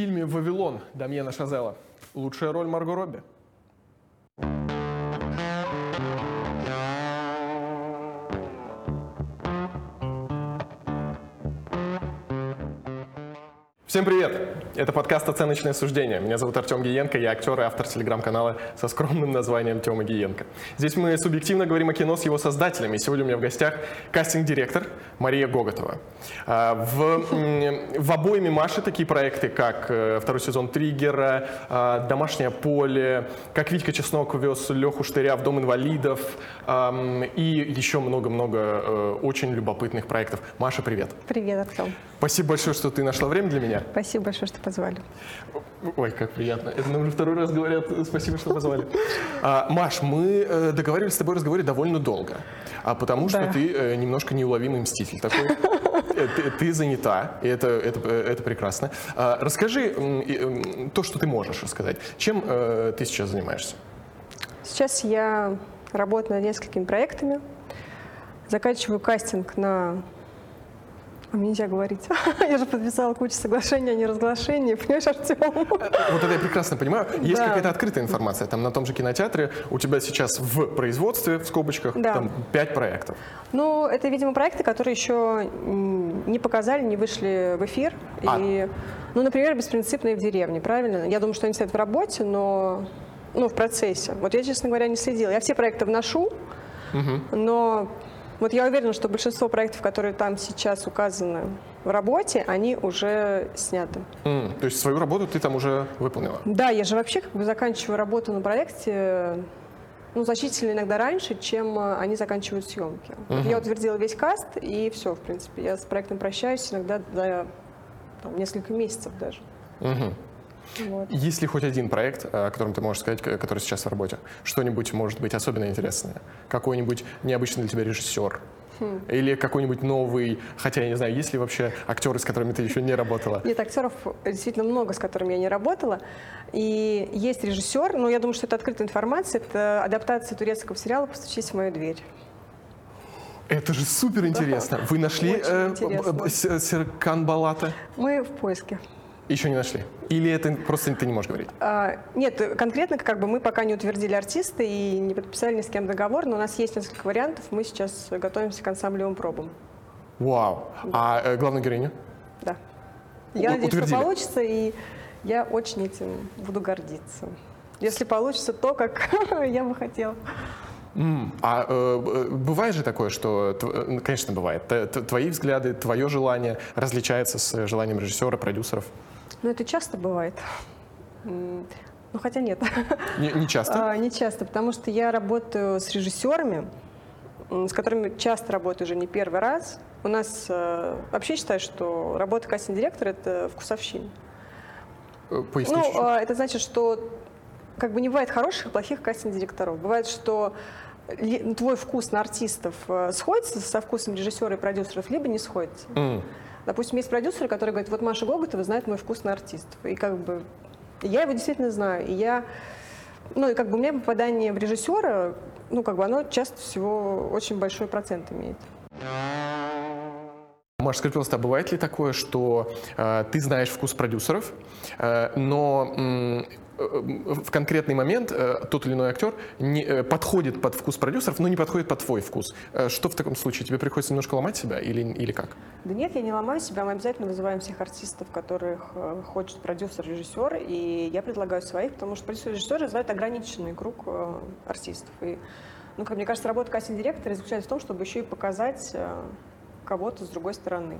фильме «Вавилон» Дамьена Шазела лучшая роль Марго Робби? Всем привет! Это подкаст «Оценочное суждение». Меня зовут Артем Гиенко, я актер и автор телеграм-канала со скромным названием Тёма Гиенко. Здесь мы субъективно говорим о кино с его создателями. Сегодня у меня в гостях кастинг-директор Мария Гоготова. А, в, в обоими Маши такие проекты, как э, второй сезон «Триггера», а, «Домашнее поле», как Витька Чеснок вез Леху Штыря в Дом инвалидов и еще много-много э, очень любопытных проектов. Маша, привет! Привет, Артем! Спасибо большое, что ты нашла время для меня. Спасибо большое, что позвали. Ой, как приятно. Это нам уже второй раз говорят спасибо, что позвали. А, Маш, мы э, договаривались с тобой разговаривать довольно долго, а потому что Да. ты э, немножко неуловимый мститель такой. Э, Ты, ты занята, и это, это, э, это прекрасно. А, расскажи то, что ты можешь рассказать. Чем э, ты сейчас занимаешься? Сейчас я работаю над несколькими проектами, заканчиваю кастинг на... А мне нельзя говорить. Я же подписала кучу соглашений о неразглашении, понимаешь, Артем? Вот это я прекрасно понимаю. Есть Да. какая-то открытая информация. Там на том же кинотеатре у тебя сейчас в производстве, в скобочках, Да. там пять проектов. Ну, это, видимо, проекты, которые еще не показали, не вышли в эфир. А. И, ну, например, «Беспринципные в деревне», правильно? Я думаю, что они стоят в работе, но ну, в процессе. Вот я, честно говоря, не следила. Я все проекты вношу, но вот я уверена, что большинство проектов, которые там сейчас указаны в работе, они уже сняты. М, То есть свою работу ты там уже выполнила? Да, я же вообще как бы заканчиваю работу на проекте ну, значительно иногда раньше, чем э, они заканчивают съемки. Вот Я утвердила весь каст, и все, в принципе. Я с проектом прощаюсь иногда за там, несколько месяцев даже. Мгм. Вот. Есть ли хоть один проект, о котором ты можешь сказать, который сейчас в работе? Что-нибудь может быть особенно интересное? Какой-нибудь необычный для тебя режиссер? Хм. Или какой-нибудь новый, хотя я не знаю, есть ли вообще актеры, с которыми ты еще не работала? Нет, актеров действительно много, с которыми я не работала. И есть режиссер, но я думаю, что это открытая информация, это адаптация турецкого сериала «Постучись в мою дверь». Это же супер интересно. Вы нашли Очень э, Серкан Балата? Мы в поиске. Еще не нашли? Или это просто ты не можешь говорить? А, Нет, конкретно как бы мы пока не утвердили артиста и не подписали ни с кем договор, но у нас есть несколько вариантов. Мы сейчас готовимся к ансамблевым пробам. Вау. А э, главную героиню? Да. Я У- надеюсь, что утвердили? получится, и я очень этим буду гордиться. Если получится то, как я бы хотела. М, А э, э, бывает же такое, что, тв- э, конечно, бывает, т- т- твои взгляды, твое желание различается с желанием режиссера, продюсеров? Но это часто бывает. Ну, хотя нет. Не, не часто? А, Не часто, потому что я работаю с режиссерами, с которыми часто работаю уже не первый раз. У нас э, вообще считаю, что работа кастинг-директора – это вкусовщина. Э, Поясни Ну, чуть-чуть. э, это значит, что как бы не бывает хороших и плохих кастинг-директоров. Бывает, что ну, твой вкус на артистов э, сходится со вкусом режиссера и продюсеров, либо не сходится. М. Допустим, есть продюсеры, которые говорят, вот Маша Гоготова знает мой вкус на артистов. И как бы я его действительно знаю. И я, ну и как бы у меня попадание в режиссера, ну как бы оно часто всего очень большой процент имеет. Маша, скажи, пожалуйста, а бывает ли такое, что э, ты знаешь вкус продюсеров, э, но в конкретный момент э, тот или иной актер не, э, подходит под вкус продюсеров, но не подходит под твой вкус? Э, что в таком случае? Тебе приходится немножко ломать себя или, или как? Да нет, я не ломаю себя, мы обязательно вызываем всех артистов, которых э, хочет продюсер, режиссер, и я предлагаю своих, потому что продюсер режиссер знают ограниченный круг э, артистов. И, ну, как мне кажется, работа кастинг-директора заключается в том, чтобы еще и показать э, кого-то с другой стороны.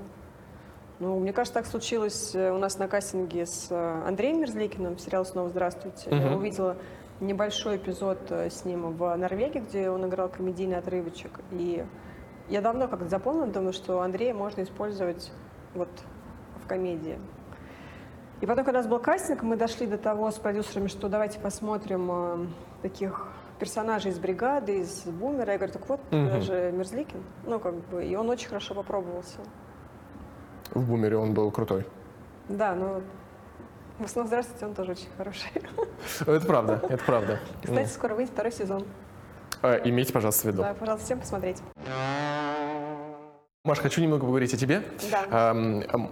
Ну, мне кажется, так случилось э, у нас на кастинге с э, Андреем Мерзликиным, сериал «Снова здравствуйте». Я Мгм. увидела небольшой эпизод э, с ним в Норвегии, где он играл комедийный отрывочек. И я давно как-то запомнила, думаю, что Андрея можно использовать вот в комедии. И потом, когда у нас был кастинг, мы дошли до того с продюсерами, что давайте посмотрим э, таких персонажей из бригады, из бумера. Я говорю, так вот, Мгм. это же Мерзликин. Ну, как бы, и он очень хорошо попробовался. В «Бумере» он был крутой. Да, но в основном здравствуйте, он тоже очень хороший. Это правда, это правда. Кстати, скоро выйдет второй сезон. Э, Имейте, пожалуйста, в виду. Да, пожалуйста, всем посмотреть. Маш, хочу немного поговорить о тебе. Да. Эм,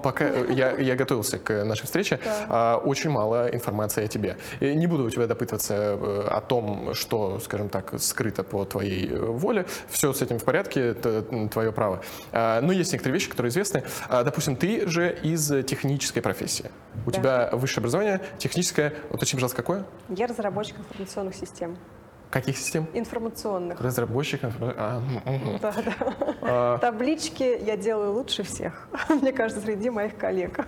пока я, я готовился к нашей встрече, Да. э, очень мало информации о тебе. Не буду у тебя допытываться э, о том, что, скажем так, скрыто по твоей э, воле. Все с этим в порядке, это твое право. Э, но есть некоторые вещи, которые известны. Э, допустим, ты же из технической профессии. У Да. тебя высшее образование, техническое, уточни, пожалуйста, какое? Я разработчик информационных систем. Каких систем? Информационных. Разработчик. инфра- а. Да, да. А, Таблички я делаю лучше всех, мне кажется, среди моих коллег.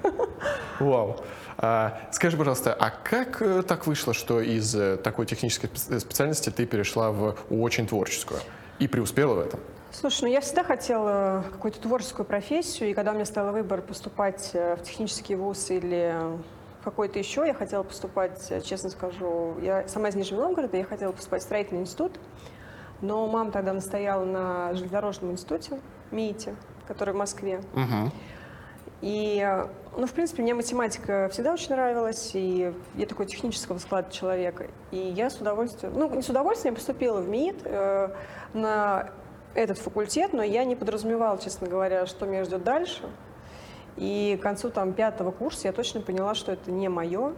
Вау. А, скажи, пожалуйста, а как э, так вышло, что из э, такой технической спе- специальности ты перешла в очень творческую и преуспела в этом? Слушай, ну я всегда хотела какую-то творческую профессию, и когда у меня стал выбор поступать э, в технический вуз или какой-то еще, я хотела поступать, э, честно скажу, я сама из Нижнего Новгорода, я хотела поступать в строительный институт, но мама тогда настояла на железнодорожном институте, МИИТе, который в Москве. Угу. И, э, ну, в принципе, мне математика всегда очень нравилась, и я такой технического склада человека. И я с удовольствием, ну, не с удовольствием поступила в МИИТ э, на этот факультет, но я не подразумевала, честно говоря, что меня ждет дальше. И к концу там пятого курса я точно поняла, что это не мое.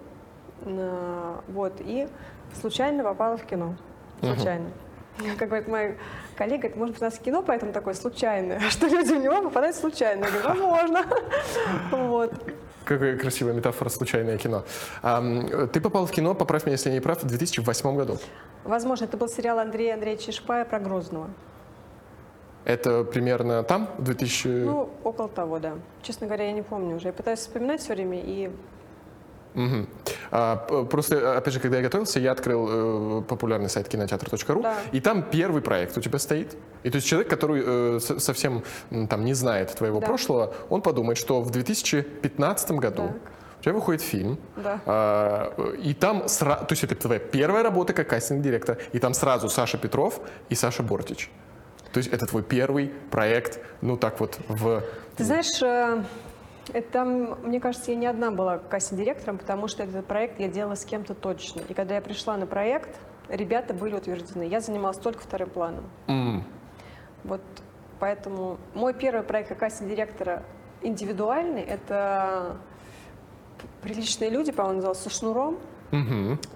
Э, Вот, и случайно попала в кино. Случайно. Как говорит моя коллега, говорит, может быть, у нас кино поэтому такое случайное, что люди в него попадают случайно. Я говорю, возможно. Вот. Какая красивая метафора «случайное кино». Ты попал в кино, поправь меня, если я не прав, в 2008 году. Возможно, это был сериал Андрея Андреевича Шпая про Грозного. Это примерно там, в 2000... Ну, около того, да. Честно говоря, я не помню уже. Я пытаюсь вспоминать все время, и Мгм. А, просто, опять же, когда я готовился, я открыл э, популярный сайт кинотеатр.ру, Да. и там первый проект у тебя стоит. И то есть человек, который э, со- совсем там не знает твоего Да. прошлого, он подумает, что в 2015 году Так. у тебя выходит фильм, да. а, и там, сра- то есть это твоя первая работа как кастинг-директор, и там сразу Саша Петров и Саша Бортич. То есть это твой первый проект, ну так вот в... Ты знаешь, э, это мне кажется, я не одна была кастинг-директором, потому что этот проект я делала с кем-то точно. И когда я пришла на проект, ребята были утверждены. Я занималась только вторым планом. М, Вот поэтому мой первый проект как кастинг-директора индивидуальный, это «Приличные люди», по-моему, назывался, со Шнуром,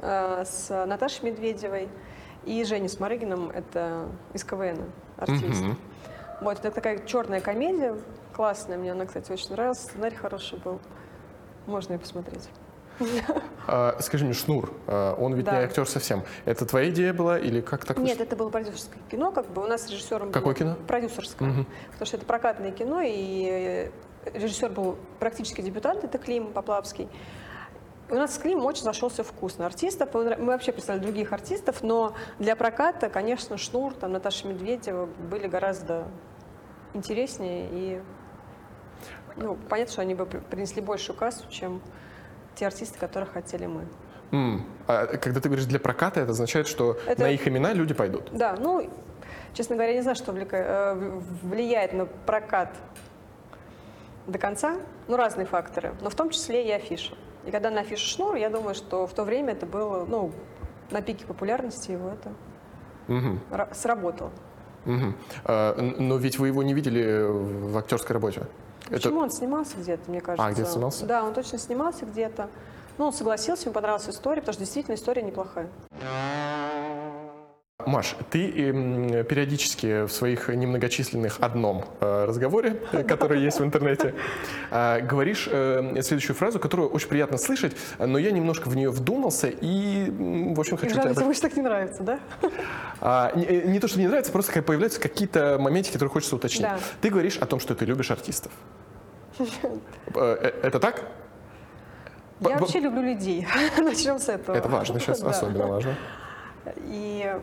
э, с Наташей Медведевой и Женей Сморыгиным, это из КВН, артист. Мгм. Вот, это такая черная комедия, классная, мне она, кстати, очень нравилась, сценарий хороший был, можно и посмотреть. А, скажи мне, Шнур, а, он ведь Да. не актер совсем. Это твоя идея была или как так Нет, это было продюсерское кино, как бы у нас с режиссером Какое кино? Продюсерское, Мгм. потому что это прокатное кино, и режиссер был практически дебютант, это Клим Поплавский. У нас с Климом очень зашелся вкусно. Артистов, мы вообще представляли других артистов, но для проката, конечно, Шнур, там, Наташа Медведева были гораздо интереснее, и ну, понятно, что они бы при- принесли большую кассу, чем те артисты, которых хотели мы. М, а когда ты говоришь для проката, это означает, что Это- на их имена люди пойдут. Да, ну, честно говоря, я не знаю, что э, влияет на прокат до конца. Ну, разные факторы, но в том числе и афиша. И когда на афише Шнур, я думаю, что в то время это было, ну, на пике популярности его это ра- сработало. мгм. А, но ведь вы его не видели в актерской работе. Это- Почему он снимался где-то, мне кажется? где-то снимался? Да, он точно снимался где-то. Ну, он согласился, ему понравилась история, потому что действительно история неплохая. Маш, ты эм, периодически в своих немногочисленных одном э, разговоре, э, который есть в интернете, э, говоришь следующую фразу, которую очень приятно слышать, но я немножко в нее вдумался и, в общем, хочу жаль, тебе больше так не нравится, да? А, не, не то, что мне нравится, просто появляются какие-то моментики, которые хочется уточнить. Да. Ты говоришь о том, что ты любишь артистов. Это так? Я вообще люблю людей. Начнем с этого. Это важно сейчас, особенно важно. И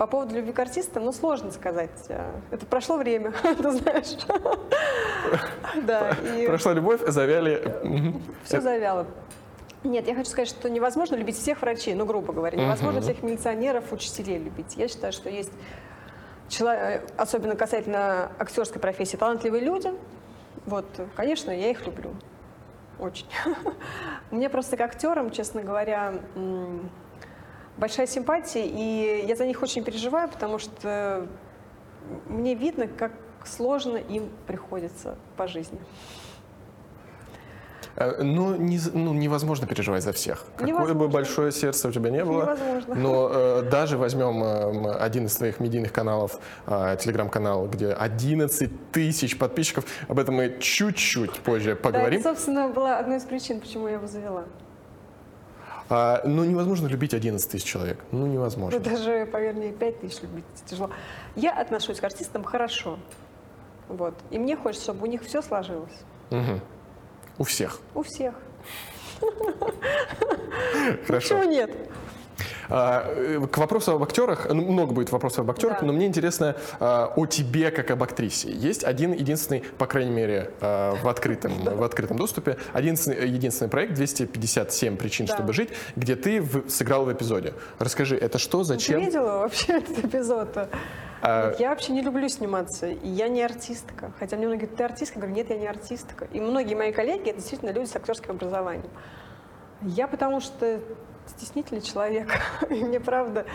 по поводу любви к артистам, ну, сложно сказать. Э, Это прошло время, ты знаешь. Да, и Прошла любовь, завяли. Все завяло. Нет, я хочу сказать, что невозможно любить всех врачей, ну, грубо говоря. Невозможно всех милиционеров, учителей любить. Я считаю, что есть, чело- особенно касательно актерской профессии, талантливые люди. Вот, конечно, я их люблю. Очень. Мне просто как актерам, честно говоря, большая симпатия, и я за них очень переживаю, потому что мне видно, как, сложно им приходится по жизни. Э, Ну, не, ну, невозможно переживать за всех. Какое бы Невозможно. большое сердце у тебя не было. Невозможно. Но э, даже возьмем э, один из твоих медийных каналов, э, телеграм-канал, где 11 тысяч подписчиков. Об этом мы чуть-чуть позже Да, поговорим. это, собственно, была одной из причин, почему я его завела. А, ну, невозможно любить 11 тысяч человек. Ну, невозможно. Ну, даже, поверь мне, 5 тысяч любить тяжело. Я отношусь к артистам хорошо. Вот. И мне хочется, чтобы у них все сложилось. Мгм. У всех. У всех. Хорошо. Чего нет? А, э, К вопросу об актерах, ну, много будет вопросов об актерах, Да. но мне интересно а, о тебе как об актрисе. Есть один единственный, по крайней мере, а, в открытом, в открытом доступе, один единственный, проект 257 причин, Да. чтобы жить, где ты в- сыграл в эпизоде. Расскажи, это что, Ты зачем? видела вообще этот эпизод? А, Я вообще не люблю сниматься, и я не артистка. Хотя мне многие говорят, ты артистка? Я говорю, нет, я не артистка. И многие мои коллеги, это действительно люди с актерским образованием. Я потому что стеснительный человек. И мне правда,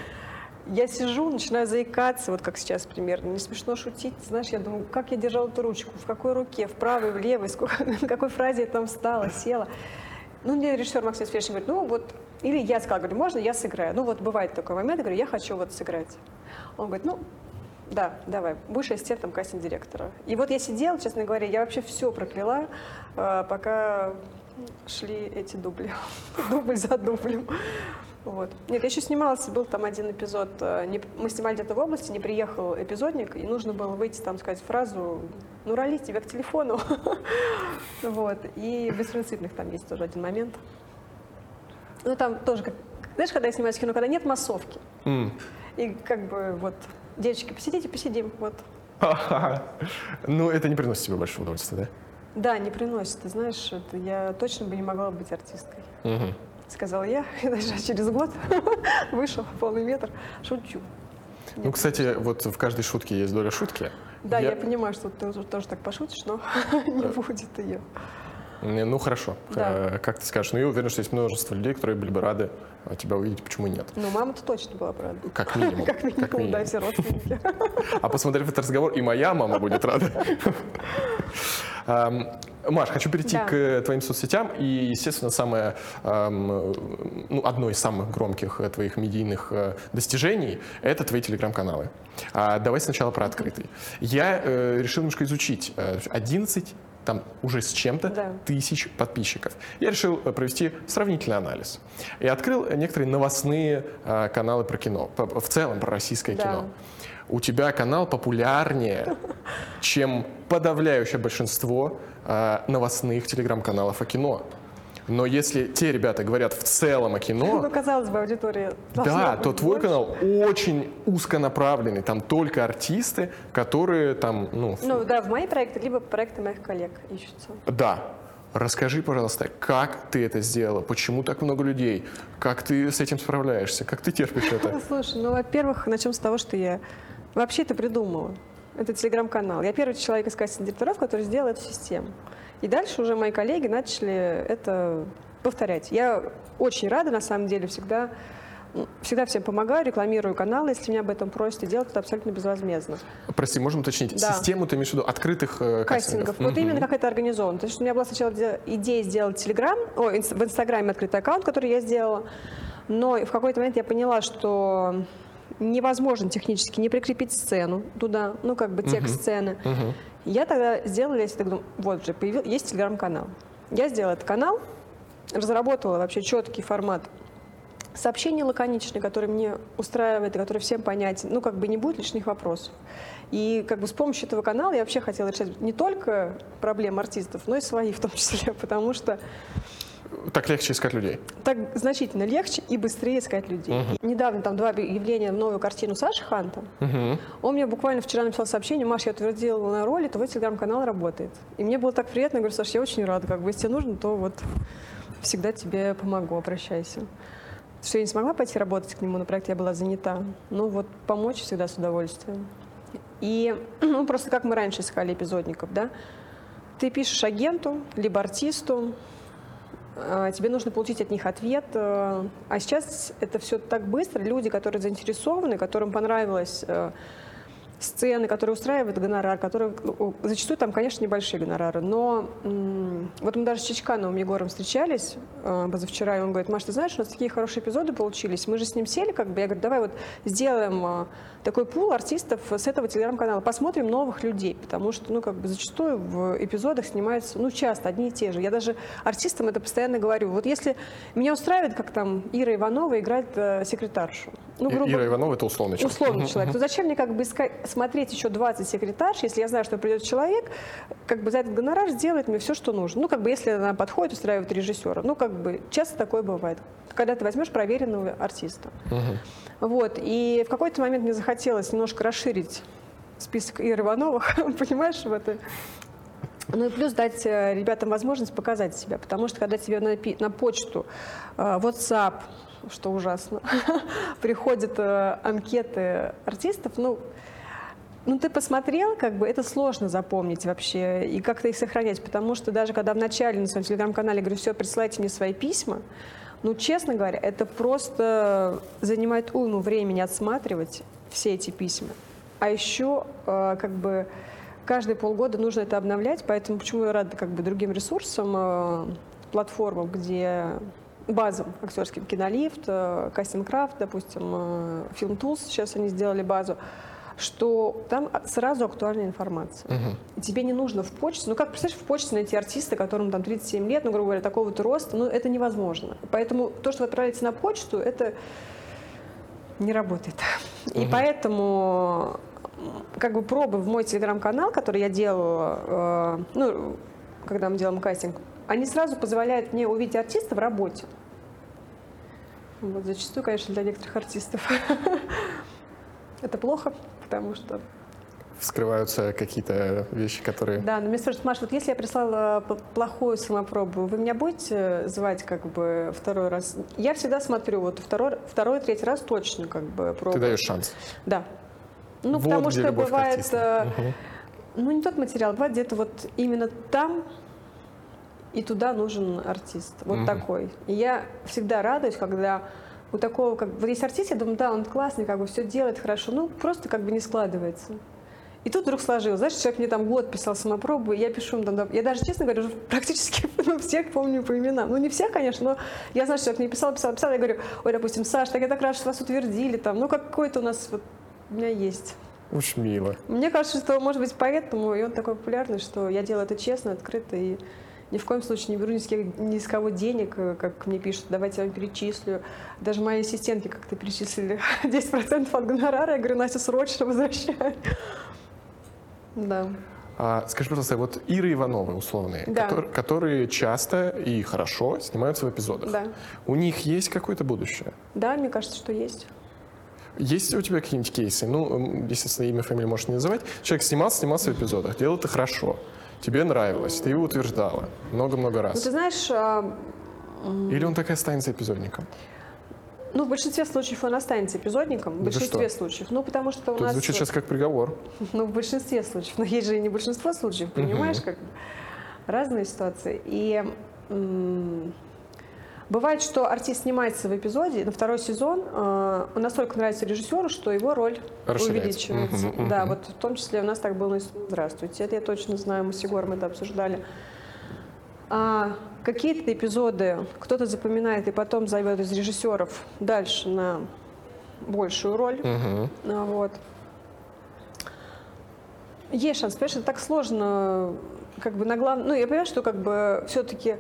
я сижу, начинаю заикаться, вот как сейчас примерно. Не смешно шутить. Знаешь, я думаю, как я держала эту ручку, в какой руке, в правой, в левой, сколько, на какой фразе я там встала, села. Ну, мне режиссер Максим Сфершин говорит, ну вот, или я сказала, говорю, можно я сыграю? Ну вот бывает такой момент, я говорю, я хочу вот сыграть. Он говорит, ну, да, давай, будешь ассистентом кастинг-директора. И вот я сидела, честно говоря, я вообще все прокляла, э, пока шли эти дубли. Дубль за дублем. Вот. Нет, я еще снималась, был там один эпизод, э, не- мы снимали где-то в области, не приехал эпизодник, и нужно было выйти там сказать фразу «Ну, роли тебя к телефону». Вот. И беспринципных там есть тоже один момент. Ну, там тоже, как, знаешь, когда я снимаюсь в кино, когда нет массовки, м. и как бы вот, девочки, посидите, посидим, вот. Ну, это не приносит тебе большого удовольствия, да? Да, не приносит, ты знаешь, это я точно бы не могла быть артисткой. Мгм. Сказала я, и даже через год вышел полный метр. Шучу. Ну, кстати, вот в каждой шутке есть доля шутки. Да, я, понимаю, что ты тоже так пошутишь, но не будет ее. Ну хорошо, Да. Э, как ты скажешь. Ну я уверен, что есть множество людей, которые были бы рады тебя увидеть, почему нет? Но мама-то точно была бы рада. Как минимум. Как минимум, да, все родственники. А посмотрев этот разговор, и моя мама будет рада. Маш, хочу перейти Да. к э, твоим соцсетям. И, естественно, самое, ам, э, ну, одно из самых громких э, твоих медийных э, достижений – это твои телеграм-каналы. А, давай сначала про открытый. Я э, решил немножко изучить. э, 11 там уже с чем-то Да. тысяч подписчиков. Я решил э, провести сравнительный анализ. И открыл некоторые новостные э, каналы про кино, по- в целом про российское Да. кино. У тебя канал популярнее, чем подавляющее большинство э, новостных телеграм-каналов о кино. Но если те ребята говорят в целом о кино, Ну, казалось бы, аудитория да, то твой больше. канал очень узконаправленный. Там только артисты, которые там, ну, Ну да, в мои проекты, либо проекты моих коллег ищутся. Да. Расскажи, пожалуйста, как ты это сделала? Почему так много людей? Как ты с этим справляешься? Как ты терпишь это? Слушай, ну, во-первых, начнем с того, что я вообще это придумала. Это телеграм-канал. Я первый человек из кастинг директоров, который сделал эту систему. И дальше уже мои коллеги начали это повторять. Я очень рада, на самом деле, всегда, всегда всем помогаю, рекламирую каналы, если меня об этом просят, и делать это абсолютно безвозмездно. Прости, можем уточнить? Да. Систему ты имеешь в виду открытых э, кастингов? Кастингов. Вот именно как это организовано. То есть у меня была сначала иде- идея сделать Телеграм, о, в Инстаграме открытый аккаунт, который я сделала, но в какой-то момент я поняла, что невозможно технически не прикрепить сцену туда, ну как бы текст сцены. Мгм. Я тогда сделала, я так думаю, вот же, появил, есть телеграм-канал. Я сделала этот канал, разработала вообще четкий формат сообщений лаконичные, которые мне устраивает и который всем понятен, ну, как бы не будет лишних вопросов. И как бы с помощью этого канала я вообще хотела решать не только проблемы артистов, но и свои в том числе, потому что Так легче искать людей. так значительно легче и быстрее искать людей. И недавно там два объявления в новую картину Саши Ханта. Мгм. Он мне буквально вчера написал сообщение, Маш, я утвердила на роли, твой телеграм-канал работает. И мне было так приятно, я говорю, Саш, я очень рада, как бы, если тебе нужно, то вот всегда тебе помогу, обращайся. Что я не смогла пойти работать к нему на проект, я была занята. Ну вот помочь всегда с удовольствием. И ну, просто как мы раньше искали эпизодников, да? Ты пишешь агенту, либо артисту, тебе нужно получить от них ответ. э, А сейчас это все так быстро. Люди, которые заинтересованы, которым понравилось э, сцены, которые устраивают гонорар, которые ну, зачастую там, конечно, небольшие гонорары, но вот мы даже с Чичкановым Егором встречались э, позавчера, и он говорит, Маш, ты знаешь, у нас такие хорошие эпизоды получились, мы же с ним сели, как бы, я говорю, давай вот сделаем э, такой пул артистов с этого телеграм-канала, посмотрим новых людей, потому что, ну, как бы, зачастую в эпизодах снимаются, ну, часто одни и те же. Я даже артистам это постоянно говорю, вот если меня устраивает, как там Ира Иванова играет э, секретаршу, ну, И- Ира Иванова это условный человек. условный человек, то зачем мне как бы искать, смотреть еще 20 секретарш, если я знаю, что придет человек, как бы за этот гонорар сделает мне все, что нужно. Ну, как бы если она подходит, устраивает режиссера. Ну, как бы часто такое бывает. Когда ты возьмешь проверенного артиста. Мгм. Вот. И в какой-то момент мне захотелось немножко расширить список Иры Ивановых, понимаешь, в это. Ну и плюс дать э, ребятам возможность показать себя, потому что когда тебе на, на почту, э, WhatsApp, что ужасно, приходят э, анкеты артистов, ну, ну, ты посмотрел, как бы это сложно запомнить вообще и как-то их сохранять, потому что даже когда в начале на своем телеграм-канале говорю, все, присылайте мне свои письма, ну, честно говоря, это просто занимает уйму времени отсматривать все эти письма. А еще, э, как бы, каждые полгода нужно это обновлять, поэтому почему я рада, как бы, другим ресурсам, э, платформам, где базам актерским кинолифт, э, кастинг-крафт, допустим, Film Tools, сейчас они сделали базу, что там сразу актуальная информация. И тебе не нужно в почте, ну как, представляешь, в почте найти артиста, которому там 37 лет, ну, грубо говоря, такого-то роста, ну, это невозможно. Поэтому то, что вы отправляете на почту, это не работает. И Мгм. поэтому как бы пробы в мой телеграм-канал, который я делала, э, ну, когда мы делаем кастинг, они сразу позволяют мне увидеть артиста в работе. Вот зачастую, конечно, для некоторых артистов это плохо, потому что Вскрываются какие-то вещи, которые... Да, но мне спрашивают, Маш, вот если я прислала п- плохую самопробу, вы меня будете звать как бы второй раз? Я всегда смотрю, вот второй, второй, третий раз точно как бы Ты пробую. даешь шанс. Да. Ну, Вот потому что бывает, э, Мгм. ну, не тот материал, бывает где-то вот именно там и туда нужен артист. Вот Мгм. такой. И я всегда радуюсь, когда у такого, как вот есть артист, я думаю, да, он классный, как бы все делает хорошо, ну, просто как бы не складывается. И тут вдруг сложилось. Знаешь, человек мне там год писал самопробу, и я пишу ему там, я даже, честно говоря, уже практически ну, всех помню по именам. Ну, не всех, конечно, но я знаю, что человек мне писал, писал, писал, я говорю, ой, допустим, Саш, так я так рад, что вас утвердили, там, ну, какой-то у нас, вот, у меня есть. Уж мило. Мне кажется, что, может быть, поэтому и он такой популярный, что я делаю это честно, открыто и ни в коем случае не беру ни с, кем- ни с кого денег, э, как мне пишут, давайте я вам перечислю. Даже мои ассистентки как-то перечислили 10% от гонорара. Я говорю, Настя, срочно возвращай. Да. А, скажи, пожалуйста, вот Иры Ивановы условные, Да. котор- которые часто и хорошо снимаются в эпизодах. Да. У них есть какое-то будущее? Да, мне кажется, что есть. Есть у тебя какие-нибудь кейсы? Ну, естественно, имя, фамилию можешь не называть. Человек снимался, снимался в эпизодах, делал это хорошо. Тебе нравилось, ты его утверждала много-много Ну, раз. ты знаешь, а, Или он так и останется эпизодником? ну, в большинстве случаев он останется эпизодником. В Да большинстве что? случаев. Ну, потому что у Тут нас... звучит сейчас как приговор. Ну, в большинстве случаев. Но есть же и не большинство случаев, понимаешь, как бы разные ситуации. И бывает, что артист снимается в эпизоде, на второй сезон э, он настолько нравится режиссеру, что его роль увеличивается. Да, вот в том числе у нас так было с «Здравствуйте». Это я точно знаю, мы с Егором это обсуждали. А какие-то эпизоды кто-то запоминает и потом зовет из режиссеров дальше на большую роль. А, Вот. Есть шанс, понимаешь, это так сложно, как бы на главном... Ну, я понимаю, что как бы все-таки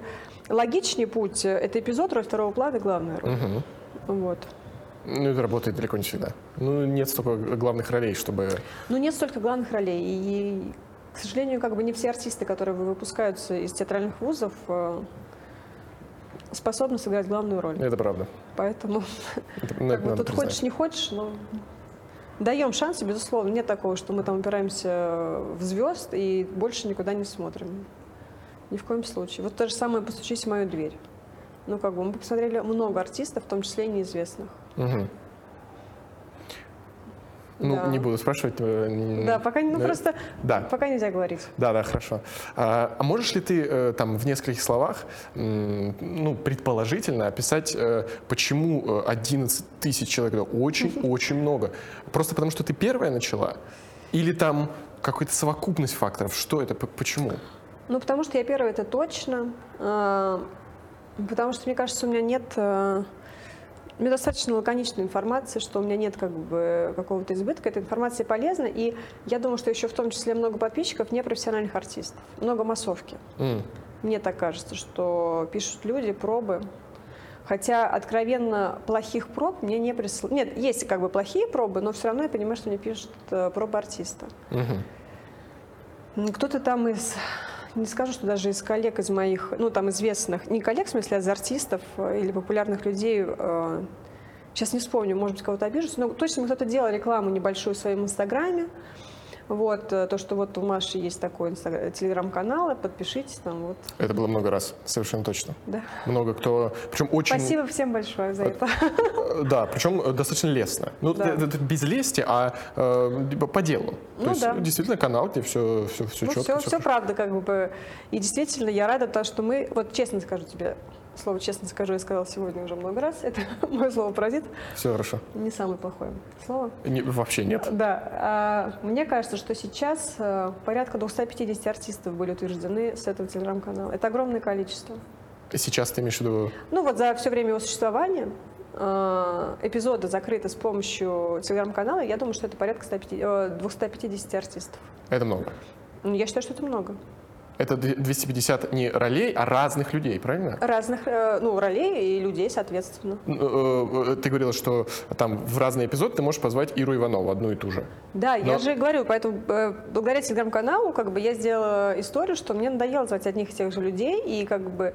логичнее путь — это эпизод, роль второго плана, главная роль. Мгм. Вот. Ну, это работает далеко не всегда. Ну, нет столько главных ролей, чтобы... Но нет столько главных ролей. И, к сожалению, как бы не все артисты, которые выпускаются из театральных вузов, э, способны сыграть главную роль. Это правда. Поэтому Это, ну, как это бы тут признать. хочешь, не хочешь, но даем шансы, безусловно. Нет такого, что мы там упираемся в звезд и больше никуда не смотрим. Ни в коем случае. Вот то же самое «Постучись в мою дверь». Ну, как бы мы посмотрели много артистов, в том числе и неизвестных. Мгм. Ну, Да. не буду спрашивать. э, Да, пока, ну, да. просто Да. пока нельзя говорить. Да, да, хорошо. А, а можешь ли ты э, там в нескольких словах, ну, предположительно описать, э, почему э, 11 тысяч человек это очень-очень много? Просто потому, что ты первая начала? Или там какая-то совокупность факторов? Что это? Почему? Ну, потому что я первая, это точно. А, Потому что, мне кажется, у меня нет... У меня достаточно лаконичной информации, что у меня нет как бы какого-то избытка. Эта информация полезна. И я думаю, что еще в том числе много подписчиков непрофессиональных артистов. Много массовки. М. Мне так кажется, что пишут люди пробы. Хотя откровенно плохих проб мне не присылают. Нет, есть как бы плохие пробы, но все равно я понимаю, что мне пишут э, пробы артиста. М, Кто-то там из, не скажу, что даже из коллег, из моих, ну там известных, не коллег, в смысле, а из артистов э, или популярных людей, э, сейчас не вспомню, может быть, кого-то обижусь, но точно кто-то делал рекламу небольшую в своем инстаграме, вот, э, то, что вот у Маши есть такой телеграм-канал, подпишитесь там, вот, Это было много раз, совершенно точно. да. Много кто, причем очень... Спасибо всем большое за это. Э, Да, причем э, достаточно лестно. Ну, Да. это, без лести, а э, типа по делу. То Ну есть да. действительно канал, где все, все, все Ну, четко. все, все правда, как бы. И действительно, я рада, то, что мы, вот честно скажу тебе, слово честно скажу, я сказала сегодня уже много раз, это мое слово паразит, Все хорошо. не самое плохое слово. Не- вообще нет. Да, а, мне кажется, что сейчас э, порядка 250 артистов были утверждены с этого телеграм-канала. Это огромное количество. Сейчас ты имеешь в виду... Ну вот за все время его существования э, эпизоды закрыты с помощью телеграм-канала, я думаю, что это порядка 150, э, 250 артистов. Это много. Ну, Я считаю, что это много. Это д- 250 не ролей, а разных людей, правильно? Разных, э, ну, ролей и людей, соответственно. Э, э, Ты говорила, что там в разные эпизоды ты можешь позвать Иру Иванову, одну и ту же. Да, Но- я же говорю, поэтому благодаря телеграм-каналу как бы я сделала историю, что мне надоело звать одних и тех же людей, и как бы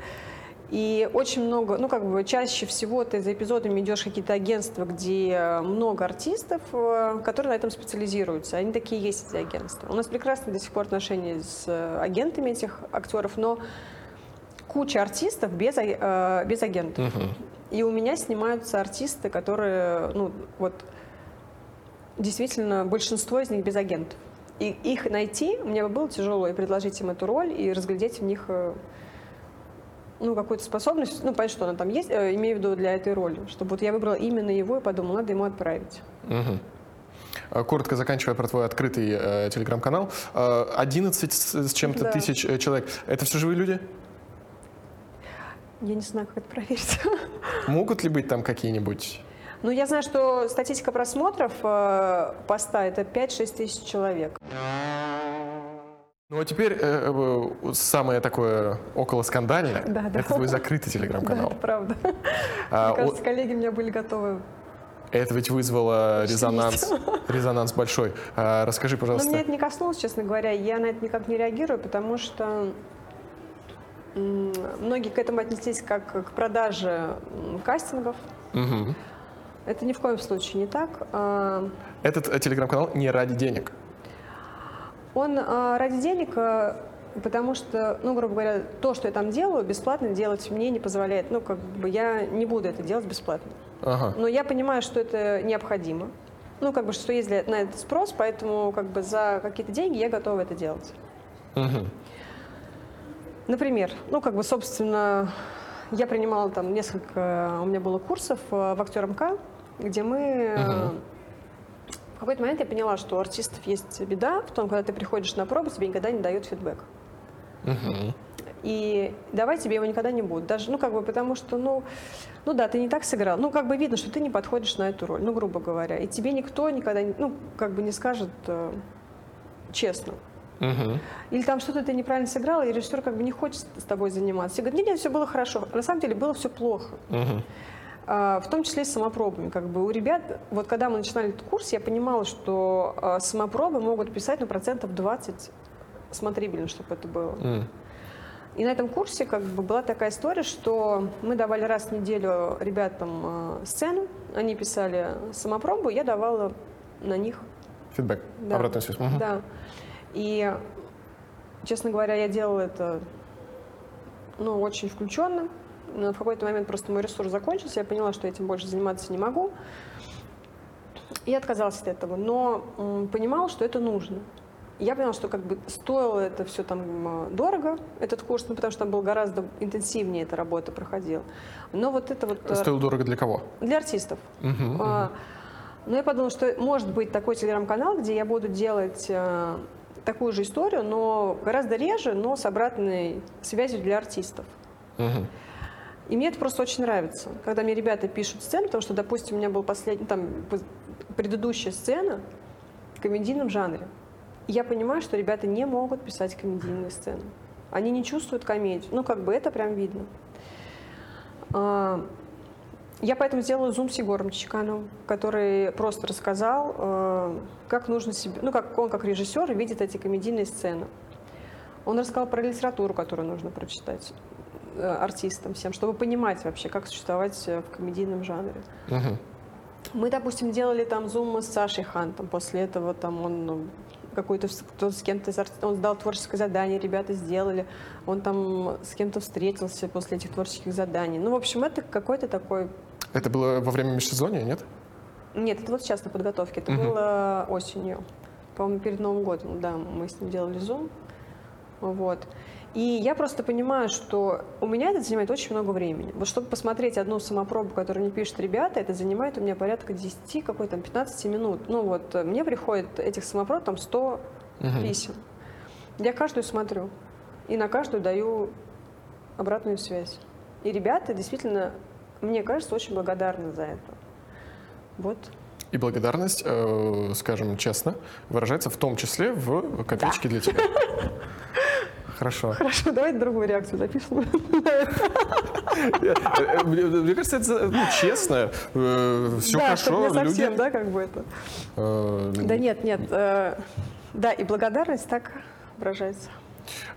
и очень много, ну как бы чаще всего ты за эпизодами идешь какие-то агентства, где много артистов, э, которые на этом специализируются. Они такие есть, эти агентства. У нас прекрасные до сих пор отношения с э, агентами этих актеров, но куча артистов без, а- э, без агентов. И у меня снимаются артисты, которые, ну, вот, действительно, большинство из них без агентов. И их найти мне бы было тяжело, и предложить им эту роль, и разглядеть в них, э, ну, какую-то способность, ну, понять, что она там есть, э, имею в виду для этой роли, чтобы вот я выбрала именно его и подумала, надо ему отправить. Э, Коротко заканчивая про твой открытый э, телеграм-канал. Э, 11 с, с чем-то Да. тысяч э, человек. Это все живые люди? Я не знаю, как это проверить. Могут ли быть там какие-нибудь... Ну, я знаю, что статистика просмотров э, поста — это 5-6 тысяч человек. Ну а теперь э, э, самое такое около скандальное. Да, да. Это твой закрытый Да, телеграм-канал. это правда. А, Мне о- кажется, коллеги у меня были готовы. это ведь вызвало резонанс, резонанс большой. А, расскажи, Но пожалуйста. меня это не коснулось, честно говоря. Я на это никак не реагирую, потому что многие к этому отнеслись как к продаже кастингов. Мгм. Это ни в коем случае не так. А, Этот э, телеграм-канал не ради денег. Он а, ради денег, а, потому что, ну, грубо говоря, то, что я там делаю, бесплатно делать мне не позволяет. Ну, как бы я не буду это делать бесплатно. Ага. Но я понимаю, что это необходимо. Ну, как бы, что есть для- на это спрос, поэтому как бы за какие-то деньги я готова это делать. Мгм. Например, ну, как бы, собственно, я принимала там несколько, у меня было курсов э, в актер МК, где мы... В какой-то момент я поняла, что у артистов есть беда в том, когда ты приходишь на пробу, тебе никогда не дают фидбэк. Мгм. И давать тебе его никогда не будут. Даже, ну, как бы, потому что, ну, ну да, ты не так сыграл. Ну, как бы видно, что ты не подходишь на эту роль, ну, грубо говоря. И тебе никто никогда, не- ну, как бы не скажет э, честно. Мгм. Или там что-то ты неправильно сыграл, и режиссер как бы не хочет с тобой заниматься. И говорит, нет, нет, все было хорошо. На самом деле было все плохо. Мгм. А, В том числе и с самопробами. Как бы у ребят, вот когда мы начинали этот курс, я понимала, что а, самопробы могут писать ну, процентов 20 смотрибельно, чтобы это было. М. И на этом курсе как бы была такая история, что мы давали раз в неделю ребятам э, сцену, они писали самопробу, я давала на них. Фидбэк, Да. обратная связь. Мгм. Да. И, честно говоря, я делала это ну, очень включенно. Но в какой-то момент просто мой ресурс закончился, я поняла, что этим больше заниматься не могу. И отказалась от этого, но понимала, что это нужно. Я поняла, что как бы стоило это все там дорого, этот курс, ну, потому что там был гораздо интенсивнее эта работа проходила. Но вот это вот э, Стоило дорого для кого? для артистов. Мгм, А, Но я подумала, что может быть такой телеграм-канал, где я буду делать э, такую же историю, но гораздо реже, но с обратной связью для артистов. Мгм. И мне это просто очень нравится, когда мне ребята пишут сцены, потому что, допустим, у меня был последний, там, предыдущая сцена в комедийном жанре. И я понимаю, что ребята не могут писать комедийные сцены. Они не чувствуют комедию. Ну, как бы это прям видно. А, Я поэтому сделала зум с Егором Чекановым, который просто рассказал, э, как нужно себе, ну, как он как режиссер видит эти комедийные сцены. Он рассказал про литературу, которую нужно прочитать артистам всем, чтобы понимать вообще, как существовать э, в комедийном жанре. Мгм. Мы, допустим, делали там зум с Сашей Хантом. После этого там он ну, какой-то кто с кем-то он сдал творческое задание, ребята сделали. Он там с кем-то встретился после этих творческих заданий. Ну, в общем, это какой-то такой Это было во время межсезонья, нет? Нет, это вот сейчас на подготовке. Это Мгм. было осенью. По-моему, перед Новым годом, да, мы с ним делали зум. Вот. И я просто понимаю, что у меня это занимает очень много времени. Вот чтобы посмотреть одну самопробу, которую мне пишут ребята, это занимает у меня порядка 10, какой там, 15 минут. Ну вот, э, мне приходит этих самопроб там 100 Мгм. писем. Я каждую смотрю. И на каждую даю обратную связь. И ребята действительно, мне кажется, очень благодарны за это. Вот. И благодарность, э, скажем честно, выражается в том числе в копеечке для тебя. Хорошо. Хорошо, давайте другую реакцию запишем. Э, э, Мне кажется, это ну, честно. Все да, чтобы хорошо. не совсем, люди, да, как бы это. э, Да нет, нет. э, Да, и благодарность так выражается.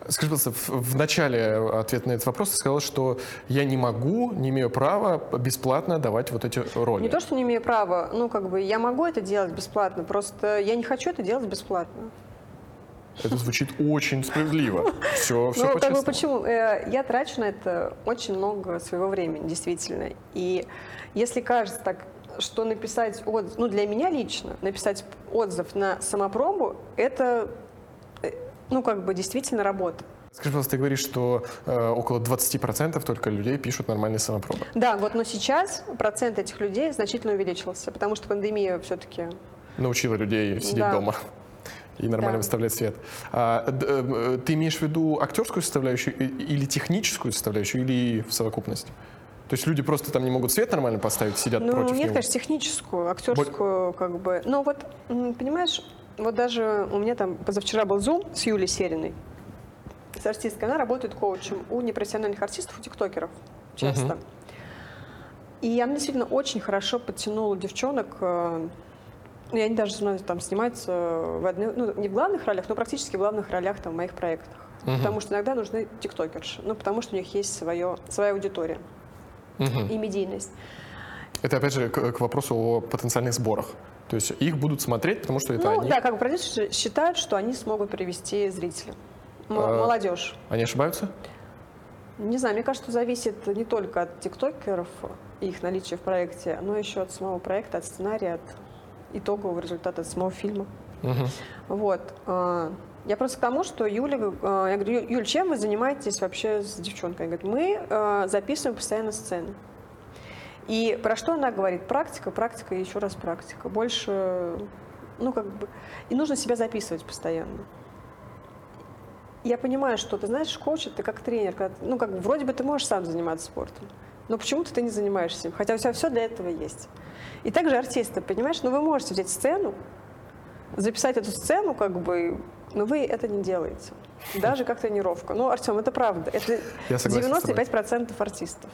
Скажи, пожалуйста, в, в начале ответа на этот вопрос ты сказала, что я не могу, не имею права бесплатно давать вот эти роли. Не то, что не имею права, ну, как бы, я могу это делать бесплатно, просто я не хочу это делать бесплатно. Это звучит очень справедливо. Все, все ну, как бы почему? Э, Я трачу на это очень много своего времени, действительно. И если кажется так, что написать отзыв, ну, для меня лично, написать отзыв на самопробу, это, э, ну, как бы, действительно работа. Скажи, пожалуйста, ты говоришь, что э, около 20% только людей пишут нормальные самопробы. Да, вот, но сейчас процент этих людей значительно увеличился, потому что пандемия все-таки Научила людей сидеть Да. дома и нормально Да. выставлять свет. А, э, ты имеешь в виду актерскую составляющую или техническую составляющую, или в совокупность? То есть люди просто там не могут свет нормально поставить, сидят Ну, против нет, него? конечно, техническую, актерскую, как бы. Но вот, понимаешь, вот даже у меня там позавчера был зум с Юлей Сериной, с артисткой. Она работает коучем у непрофессиональных артистов, у тиктокеров часто. Мгм. И она действительно очень хорошо подтянула девчонок. Ну, и они даже мной там снимаются в одной, ну, не в главных ролях, но практически в главных ролях там, в моих проектах. Мгм. Потому что иногда нужны тиктокерши. Ну, потому что у них есть свое, своя аудитория Мгм. и медийность. Это опять же к, к вопросу о потенциальных сборах. То есть их будут смотреть, потому что это ну, они. да, как бы продюсеры считают, что они смогут привести зрителя. М- А- Молодежь. Они ошибаются? Не знаю, мне кажется, зависит не только от тиктокеров и их наличия в проекте, но еще от самого проекта, от сценария, от итогового результата, от самого фильма. Мгм. Вот. а, Я просто к тому, что Юля, а, я говорю, «Ю- Юль, чем вы занимаетесь вообще с девчонкой? Она говорит, мы а, записываем постоянно сцены. И про что она говорит? Практика, практика и еще раз практика. Больше, ну как бы, и нужно себя записывать постоянно. Я понимаю, что ты знаешь, коуч это как тренер, когда ты- ну как бы вроде бы ты можешь сам заниматься спортом, но почему-то ты не занимаешься им, хотя у тебя все для этого есть. И также артисты, понимаешь, ну вы можете взять сцену, записать эту сцену, как бы, но вы это не делаете. Даже как тренировка. Ну, Артем, это правда. Это Я согласен с тобой. 95% артистов.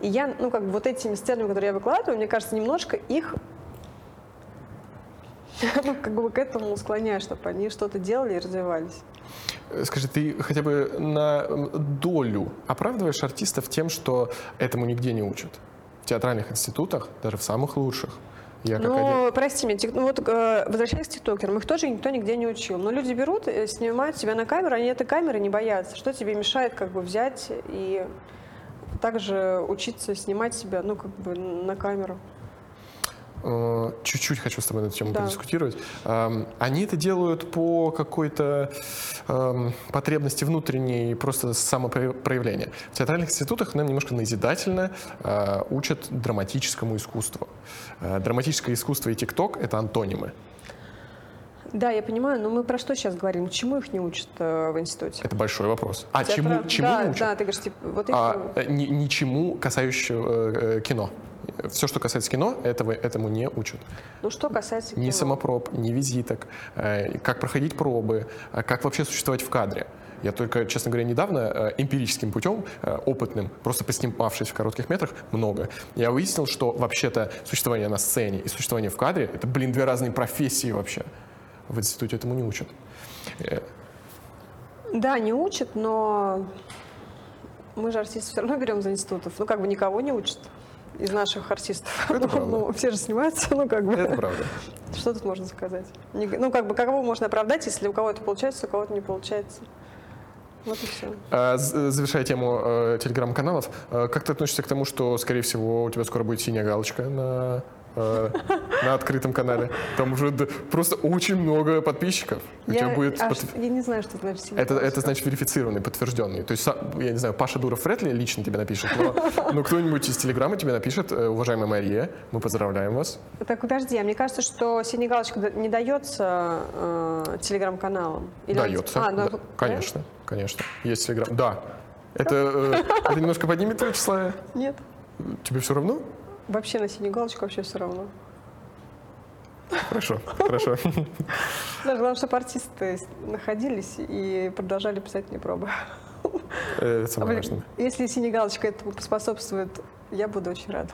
И я, ну, как бы вот этими сценами, которые я выкладываю, мне кажется, немножко их ну, как бы к этому склоняю, чтобы они что-то делали и развивались. Э, Скажи, ты хотя бы на долю оправдываешь артистов тем, что этому нигде не учат? Театральных институтах, даже в самых лучших. Я как один... Ну, прости меня, тик- ну вот э, возвращаясь к тиктокерам, их тоже никто нигде не учил. Но люди берут, э, снимают себя на камеру, они этой камеры не боятся. Что тебе мешает как бы взять и также учиться снимать себя, ну, как бы на камеру? Э, чуть-чуть хочу с тобой на эту тему Да. подискутировать. Эм, Они это делают по какой-то эм, потребности внутренней, просто самопроявления. В театральных институтах нам немножко назидательно э, учат драматическому искусству. Э, Драматическое искусство и ТикТок — это антонимы. Да, я понимаю, но мы про что сейчас говорим? Чему их не учат э, в институте? Это большой вопрос. А Театра- чему, чему да, не учат? Да, ты говоришь, типа, вот их... а, ни- ничему касающего э, кино. Все, что касается кино, этого, этому не учат. Ну, что касается Ни кино. самопроб, ни визиток, э, как проходить пробы, э, как вообще существовать в кадре. Я только, честно говоря, недавно э, эмпирическим путем, опытным, просто поснимавшись в коротких метрах, много, я выяснил, что вообще-то существование на сцене и существование в кадре — это, блин, две разные профессии вообще. В институте этому не учат. Да, не учат, но мы же артистов все равно берем за институтов. Ну, как бы никого не учат из наших артистов. Это Ну, правда. ну, все же снимаются, ну, как бы. Это правда. Что тут можно сказать? Ну, как бы, кого можно оправдать, если у кого-то получается, у кого-то не получается? Вот и все. А, Завершая тему э, телеграм-каналов, э, как ты относишься к тому, что, скорее всего, у тебя скоро будет синяя галочка на, э, на открытом канале? Там уже просто очень много подписчиков. У тебя Я, будет а подтв- что- я не знаю, что значит синяя это, это значит верифицированный, подтвержденный. То есть, я не знаю, Паша Дуров вряд ли лично тебе напишет, но, но кто-нибудь из Телеграма тебе напишет, «Э, уважаемая Мария, мы поздравляем вас. Так, подожди, а мне кажется, что синяя галочка не дается э, телеграм-каналам. Дается. А, ну, Да, конечно, конечно. Есть Телеграм. Да. Это, э, это немножко поднимет твое число? Нет. Тебе все равно? Вообще на синюю галочку вообще все равно. Хорошо, хорошо. Даже главное, чтобы артисты находились и продолжали писать мне пробы. Э, Это самое Блин, важное. Если синяя галочка этому поспособствует, я буду очень рада.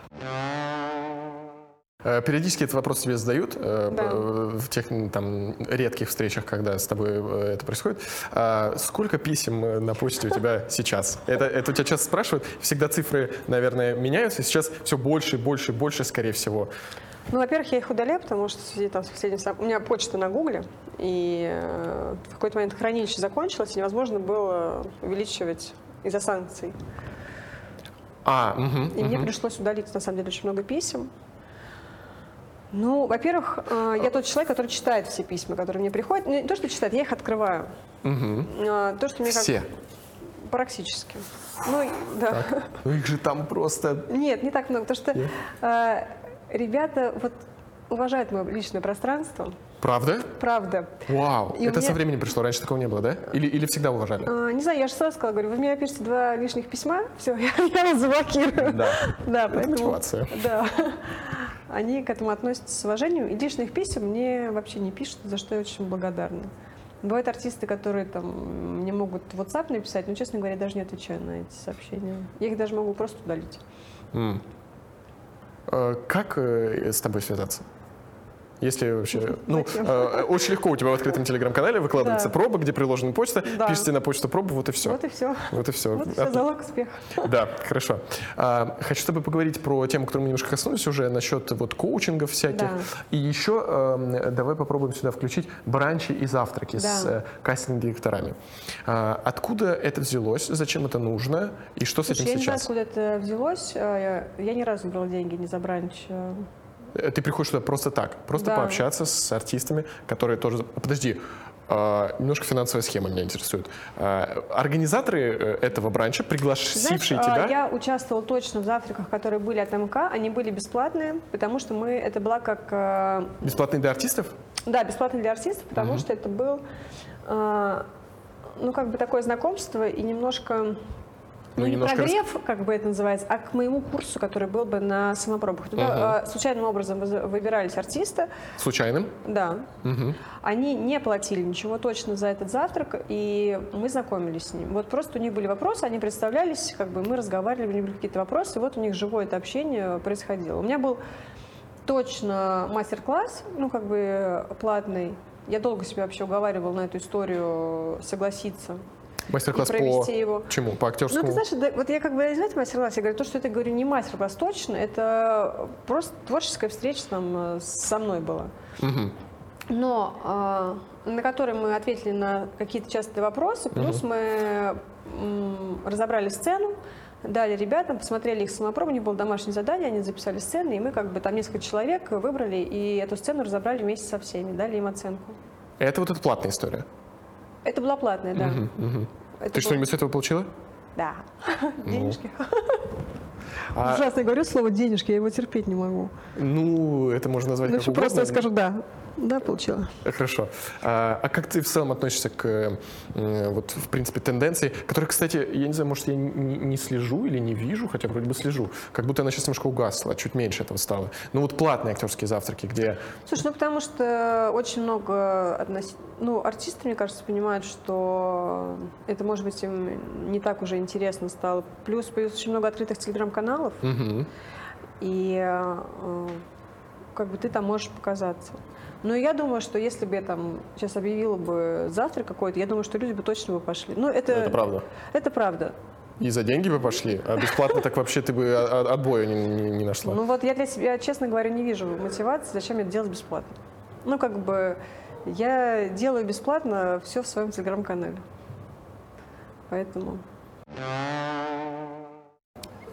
Э, Периодически этот вопрос тебе задают э, Да. э, в тех там редких встречах, когда с тобой это происходит. А сколько писем на почте у тебя сейчас? Это, это у тебя часто спрашивают. Всегда цифры, наверное, меняются. Сейчас все больше, больше, больше, скорее всего. Ну, во-первых, я их удаляю, потому что в связи там, с последним У меня почта на Гугле, и э, в какой-то момент хранилище закончилось, и невозможно было увеличивать из-за санкций. А, мгм, И мне мгм. пришлось удалить, на самом деле, очень много писем. Ну, во-первых, э, я тот человек, который читает все письма, которые мне приходят. Ну, Не то, что читает, я их открываю. А, То, что мне как- Все. Практически. Ну, да. Ну их же там просто... Нет, не так много, потому что Нет? э, ребята вот уважают мое личное пространство, Правда? правда. Вау. И это со меня- временем пришло. Раньше такого не было, да? Или, или всегда уважали? А, не знаю, я же сразу сказала, говорю, вы мне напишите два лишних письма, все, я, я вас заблокирую. Да. Да, Это поэтому... мотивация. Да. Они к этому относятся с уважением. И лишних писем мне вообще не пишут, за что я очень благодарна. Бывают артисты, которые там мне могут WhatsApp написать, но, честно говоря, я даже не отвечаю на эти сообщения. Я их даже могу просто удалить. Э, Как э, с тобой связаться? Если вообще... Ну, Зачем? э, очень легко у тебя в открытом телеграм-канале выкладывается Да. проба, где приложена почта, Да. пишите на почту пробу, вот и все. Вот и все. Вот и все. Вот и все, залог успеха. Да, хорошо. А, хочу с тобой поговорить про тему, которую мы немножко коснулись уже, насчет вот коучингов всяких. Да. И еще эм, давай попробуем сюда включить бранчи и завтраки с Да. э, кастинг-директорами. А, откуда это взялось, зачем это нужно и что с Слушай, этим я не знаю, сейчас? откуда это взялось. А, Я, я ни разу не брала деньги ни за бранч. Э. Ты приходишь туда просто так, просто Да. пообщаться с артистами, которые тоже... Подожди, а, немножко финансовая схема меня интересует. А, Организаторы э, этого бранча, пригласившие Знаешь, а, тебя... Я участвовала точно в завтраках, которые были от МК. Они были бесплатные, потому что мы это была как э, Бесплатные для артистов? Да, бесплатно для артистов, потому что это был, ну, как бы такое знакомство и немножко, ну, Ну, не немножко прогрев, как бы это называется, а к моему курсу, который был бы на самопробах. Туда э, случайным образом выбирались артисты, Случайным? да. Мгм. Они не платили ничего точно за этот завтрак, и мы знакомились с ним. Вот просто у них были вопросы, они представлялись, как бы мы разговаривали, у них были какие-то вопросы, и вот у них живое это общение происходило. У меня был точно мастер-класс, ну, как бы платный. Я долго себя вообще уговаривала на эту историю согласиться Мастер-класс по его. чему? По Ну, актерскому? ты знаешь, да, вот я как бы, знаете, мастер-класс, я говорю, то, что это, говорю, не мастер-класс точно, это просто творческая встреча там э, со мной была. Мгм. но э, на которые мы ответили на какие-то частые вопросы, плюс мы м, разобрали сцену, дали ребятам, посмотрели их самопробу, у них было домашнее задание, они записали сцены, и мы как бы там несколько человек выбрали, и эту сцену разобрали вместе со всеми, дали им оценку. Это вот эта платная история. Это была платная, да. Мгм, мгм. Это Ты был- что-нибудь с этого получила? Да. Денежки. А- Ужасно я говорю слово денежки, я его терпеть не могу. Ну, это можно назвать Ну, как угодно. просто я скажу да. Да, получила. Хорошо. А, а как ты в целом относишься к, э, вот, в принципе, тенденции, которые, кстати, я не знаю, может, я не, не слежу или не вижу, хотя вроде бы слежу, как будто она сейчас немножко угасла, чуть меньше этого стало. Ну, вот платные актерские завтраки, где... Слушай, ну потому что очень много относ- ну, артисты, мне кажется, понимают, что это, может быть, им не так уже интересно стало. Плюс появилось очень много открытых телеграм-каналов, Мгм. и э, как бы ты там можешь показаться. Но я думаю, что если бы я там сейчас объявила бы завтра какой-то, я думаю, что люди бы точно бы пошли. Ну, это, Это правда. Это правда. И за деньги бы пошли, а бесплатно так вообще ты бы отбоя не, не- не нашла. Ну вот я для себя, честно говоря, не вижу мотивации, зачем это делать бесплатно. Ну, как бы я делаю бесплатно все в своем телеграм-канале. Поэтому.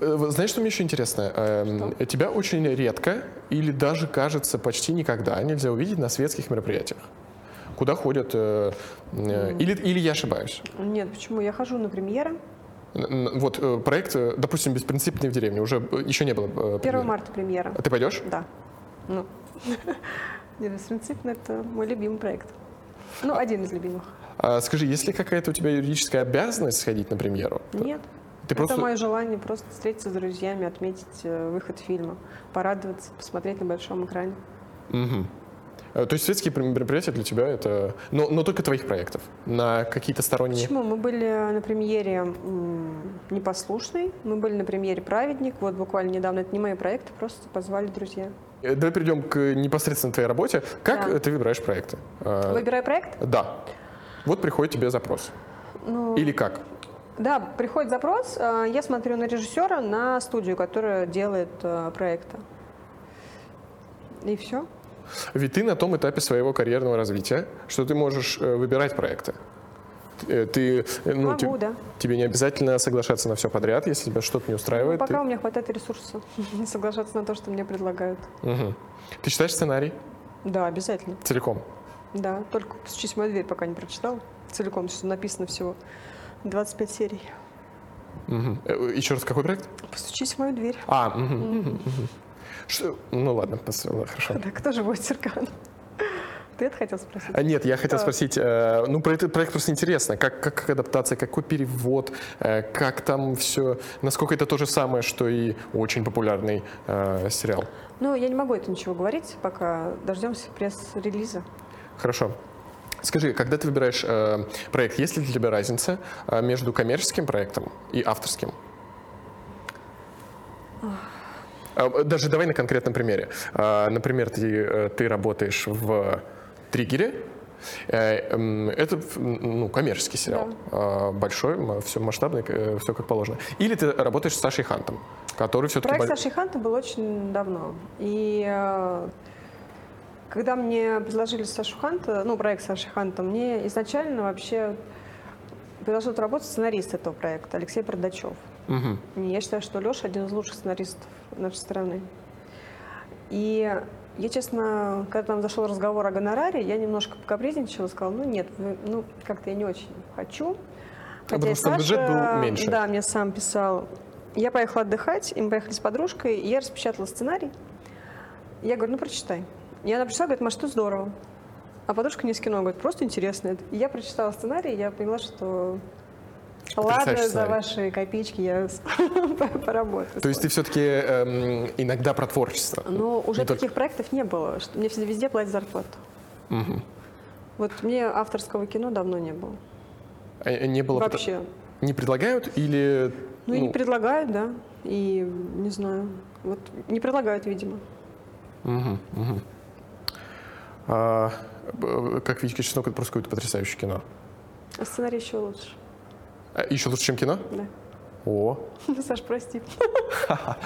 Э, Знаешь, что мне еще интересно? Эм, Тебя очень редко или даже, кажется, почти никогда нельзя увидеть на светских мероприятиях. Куда ходят... э, э, Или, или я ошибаюсь? Нет, почему? Я хожу на премьеры. Вот проект, допустим, «Беспринципные в деревне» уже еще не было. э, 1 премьеры. марта премьера. А ты пойдешь? Да. Ну. Нет, беспринципно это мой любимый проект. Ну, один из любимых. А скажи, есть ли какая-то у тебя юридическая обязанность сходить на премьеру? Нет. Ты это просто... мое желание просто встретиться с друзьями, отметить э, выход фильма, порадоваться, посмотреть на большом экране. Э, То есть светские мероприятия для тебя это... Но, но только твоих проектов. На какие-то сторонние... Почему? Мы были на премьере «Непослушный», мы были на премьере «Праведник». Вот буквально недавно, это не мои проекты, просто позвали друзья. Э, Давай перейдем к непосредственно твоей работе. Как Да. ты выбираешь проекты? Выбирай проект? Да. Вот приходит тебе запрос. Ну, Или как? Да, приходит запрос, э, я смотрю на режиссера, на студию, которая делает э, проекты. И все. Ведь ты на том этапе своего карьерного развития, что ты можешь э, выбирать проекты. Ты, ну, Могу, те- да. тебе не обязательно соглашаться на все подряд, если тебя что-то не Ну, устраивает. пока ты- у меня хватает ресурса соглашаться на то, что мне предлагают. Мгм. Ты читаешь сценарий Да, обязательно. целиком? Да, только «Стучись в мою дверь» пока не прочитал. Целиком, что написано всего 25 серий. Мгм. Э, Еще раз, какой проект? «Постучись в мою дверь». А, мгм, мгм, мгм. Что- Ну ладно, хорошо. Да, кто будет Серкан? Ты это хотел спросить? А, Нет, я хотел Да. спросить, э, ну про этот проект просто интересно, как, как, как адаптация, какой перевод, э, как там все, насколько это то же самое, что и очень популярный э, сериал. Ну, я не могу это ничего говорить, пока дождемся пресс-релиза. Хорошо. Скажи, когда ты выбираешь э, проект, есть ли для тебя разница э, между коммерческим проектом и авторским? Э, Даже давай на конкретном примере. Э, Например, ты, э, ты работаешь в триггере. Э, м, Это ну, коммерческий сериал. Э, Большой, все масштабный, все как положено. Или ты работаешь с Сашей Хантом, который все-таки... Проект Саши Ханта был очень давно. И когда мне предложили Сашу Ханта, ну, проект Саши Ханта, мне изначально вообще предложил работать сценарист этого проекта, Алексей Продачев. И я считаю, что Леша один из лучших сценаристов нашей страны. И я, честно, когда там зашел разговор о гонораре, я немножко покапризничала, сказала, ну нет, вы- ну как-то я не очень хочу. потому и что бюджет был меньше. Да, мне сам писал. Я поехала отдыхать, и мы поехали с подружкой, и я распечатала сценарий. Я говорю, ну прочитай. И она прочитала, говорит, Маш, что здорово. А подружка не скинула, говорит, просто интересно. это». И я прочитала сценарий, и я поняла, что ладно, за сценарий. ваши копеечки я поработаю. То есть ты все-таки иногда про творчество. Но уже Не только- таких проектов не было. что Мне всегда везде платят зарплату. Мгм. Вот мне авторского кино давно не было. А Не было... Вообще. Не предлагают или... Ну, и не предлагают, да. И не знаю. Вот не предлагают, видимо. Мгм, мгм. А, как Витька Чеснок, это просто какое-то потрясающее кино. А сценарий еще лучше. А, Еще лучше, чем кино? Да. О. Саш, прости. А,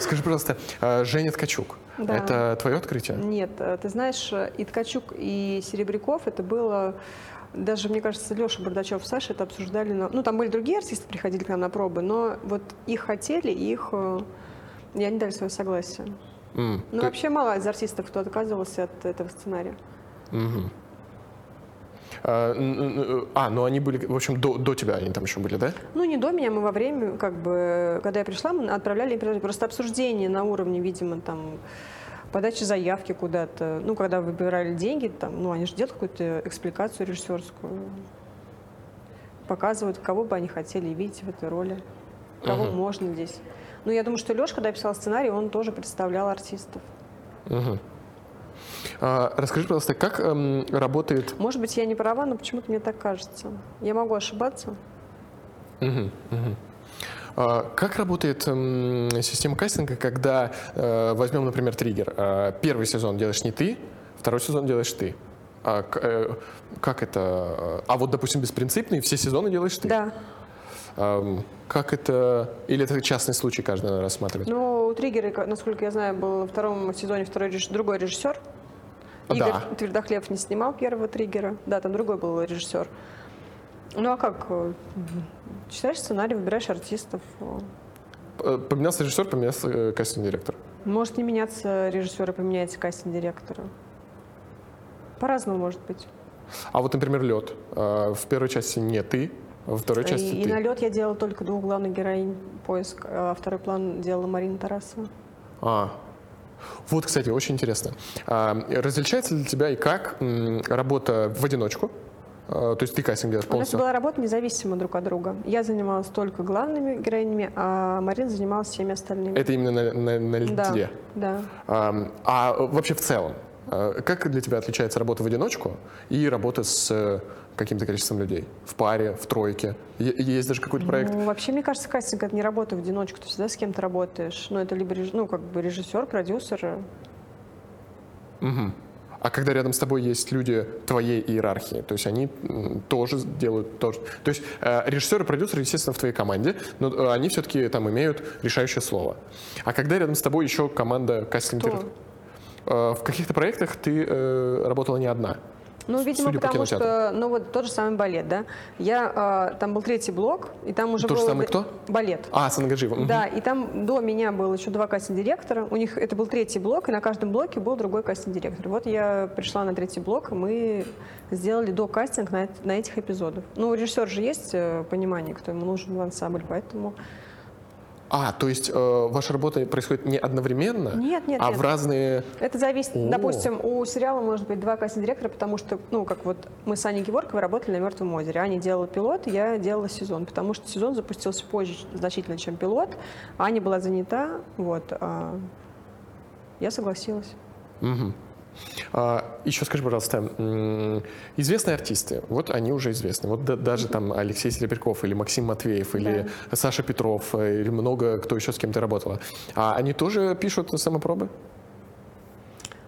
Скажи, пожалуйста, а, Женя Ткачук, Да. это твое открытие? Нет, э, ты знаешь, э, и Ткачук, и Серебряков это было даже, мне кажется, Леша Бардачев, Саша это обсуждали. На... Ну, там были другие артисты, приходили к нам на пробы, но вот их хотели, их... э, Я не дали свое согласие. М, Ну, то- вообще мало из артистов, кто отказывался от этого сценария. Мгм. А, ну они были, в общем, до, до тебя они там еще были, да? Ну, не до меня, мы во время, как бы, когда я пришла, мы отправляли просто обсуждение на уровне, видимо, там, подачи заявки куда-то. Ну, когда выбирали деньги, там, ну, они же делают какую-то экспликацию режиссерскую. Показывают, кого бы они хотели видеть в этой роли, кого Мгм. можно здесь. Ну, я думаю, что Леша, когда писал сценарий, он тоже представлял артистов. Мгм. А, расскажи, пожалуйста, как эм, работает... Может быть, я не права, но почему-то мне так кажется. Я могу ошибаться. Мгм. А, как работает эм, система кастинга, когда, э, возьмем, например, триггер. А, первый сезон делаешь не ты, второй сезон делаешь ты. А, э, как это? А вот, допустим, беспринципный, все сезоны делаешь ты. Да. Как это... Или это частный случай каждый надо рассматривать? Ну, у Триггера, насколько я знаю, был во втором сезоне второй другой режиссер. А, Игорь да. Твердохлеб не снимал первого Триггера. Да, там другой был режиссер. Ну а как? э, Читаешь сценарий, выбираешь артистов. э. Э, Поменялся режиссер, поменялся кастинг-директор. Может не меняться режиссер и поменяется кастинг-директора. По-разному может быть. А вот, например, лед. В первой части не ты, а во второй части и, и ты. на лед я делала только двух главных героинь поиск, а второй план делала Марина Тарасова. А. Вот, кстати, очень интересно. А, различается для тебя и как работа в одиночку? А, то есть ты кастинг делаешь У нас полностью? была работа независимо друг от друга. Я занималась только главными героинями, а Марина занималась всеми остальными. Это именно на, на, на Да, льде? да. А, а вообще в целом, а, как для тебя отличается работа в одиночку и работа с каким-то количеством людей? В паре, в тройке? Е- Есть даже какой-то проект? Ну, вообще, мне кажется, кастинг это не работа в одиночку, ты всегда с кем-то работаешь. Ну, это либо ну, как бы режиссер, продюсер. Мгм. А когда рядом с тобой есть люди твоей иерархии, то есть они тоже делают то, же- То есть э, режиссер и продюсер, естественно, в твоей команде, но э, они все-таки там имеют решающее слово. А когда рядом с тобой еще команда кастинг-директоров? Э, В каких-то проектах ты э, работала не одна. Ну, видимо, Судя по потому кинотеатру. что, ну, вот тот же самый балет, да. Я, а, там был третий блок, и там уже Тот же было- самый кто? Балет. А, с Ангаджиевым. Да, и там до меня было еще два кастинг-директора. У них это был третий блок, и на каждом блоке был другой кастинг-директор. Вот я пришла на третий блок, и мы сделали до кастинг на, на этих эпизодах. Ну, у режиссера же есть э, понимание, кто ему нужен в ансамбль, поэтому... А, то есть э, ваша работа происходит не одновременно, Нет, нет, а нет. в разные... Это зависит, О. допустим, у сериала может быть два кастинг-директора, потому что, ну, как вот мы с Аней Геворковой работали на «Мертвом озере». Аня делала пилот, я делала сезон, потому что сезон запустился позже значительно, чем пилот. Аня была занята, вот, а я согласилась. Мгм. А, еще скажи, пожалуйста, известные артисты, вот они уже известны. Вот да- даже там Алексей Серебряков или Максим Матвеев или Саша Петров э, или много кто еще с кем ты работала. А они тоже пишут самопробы?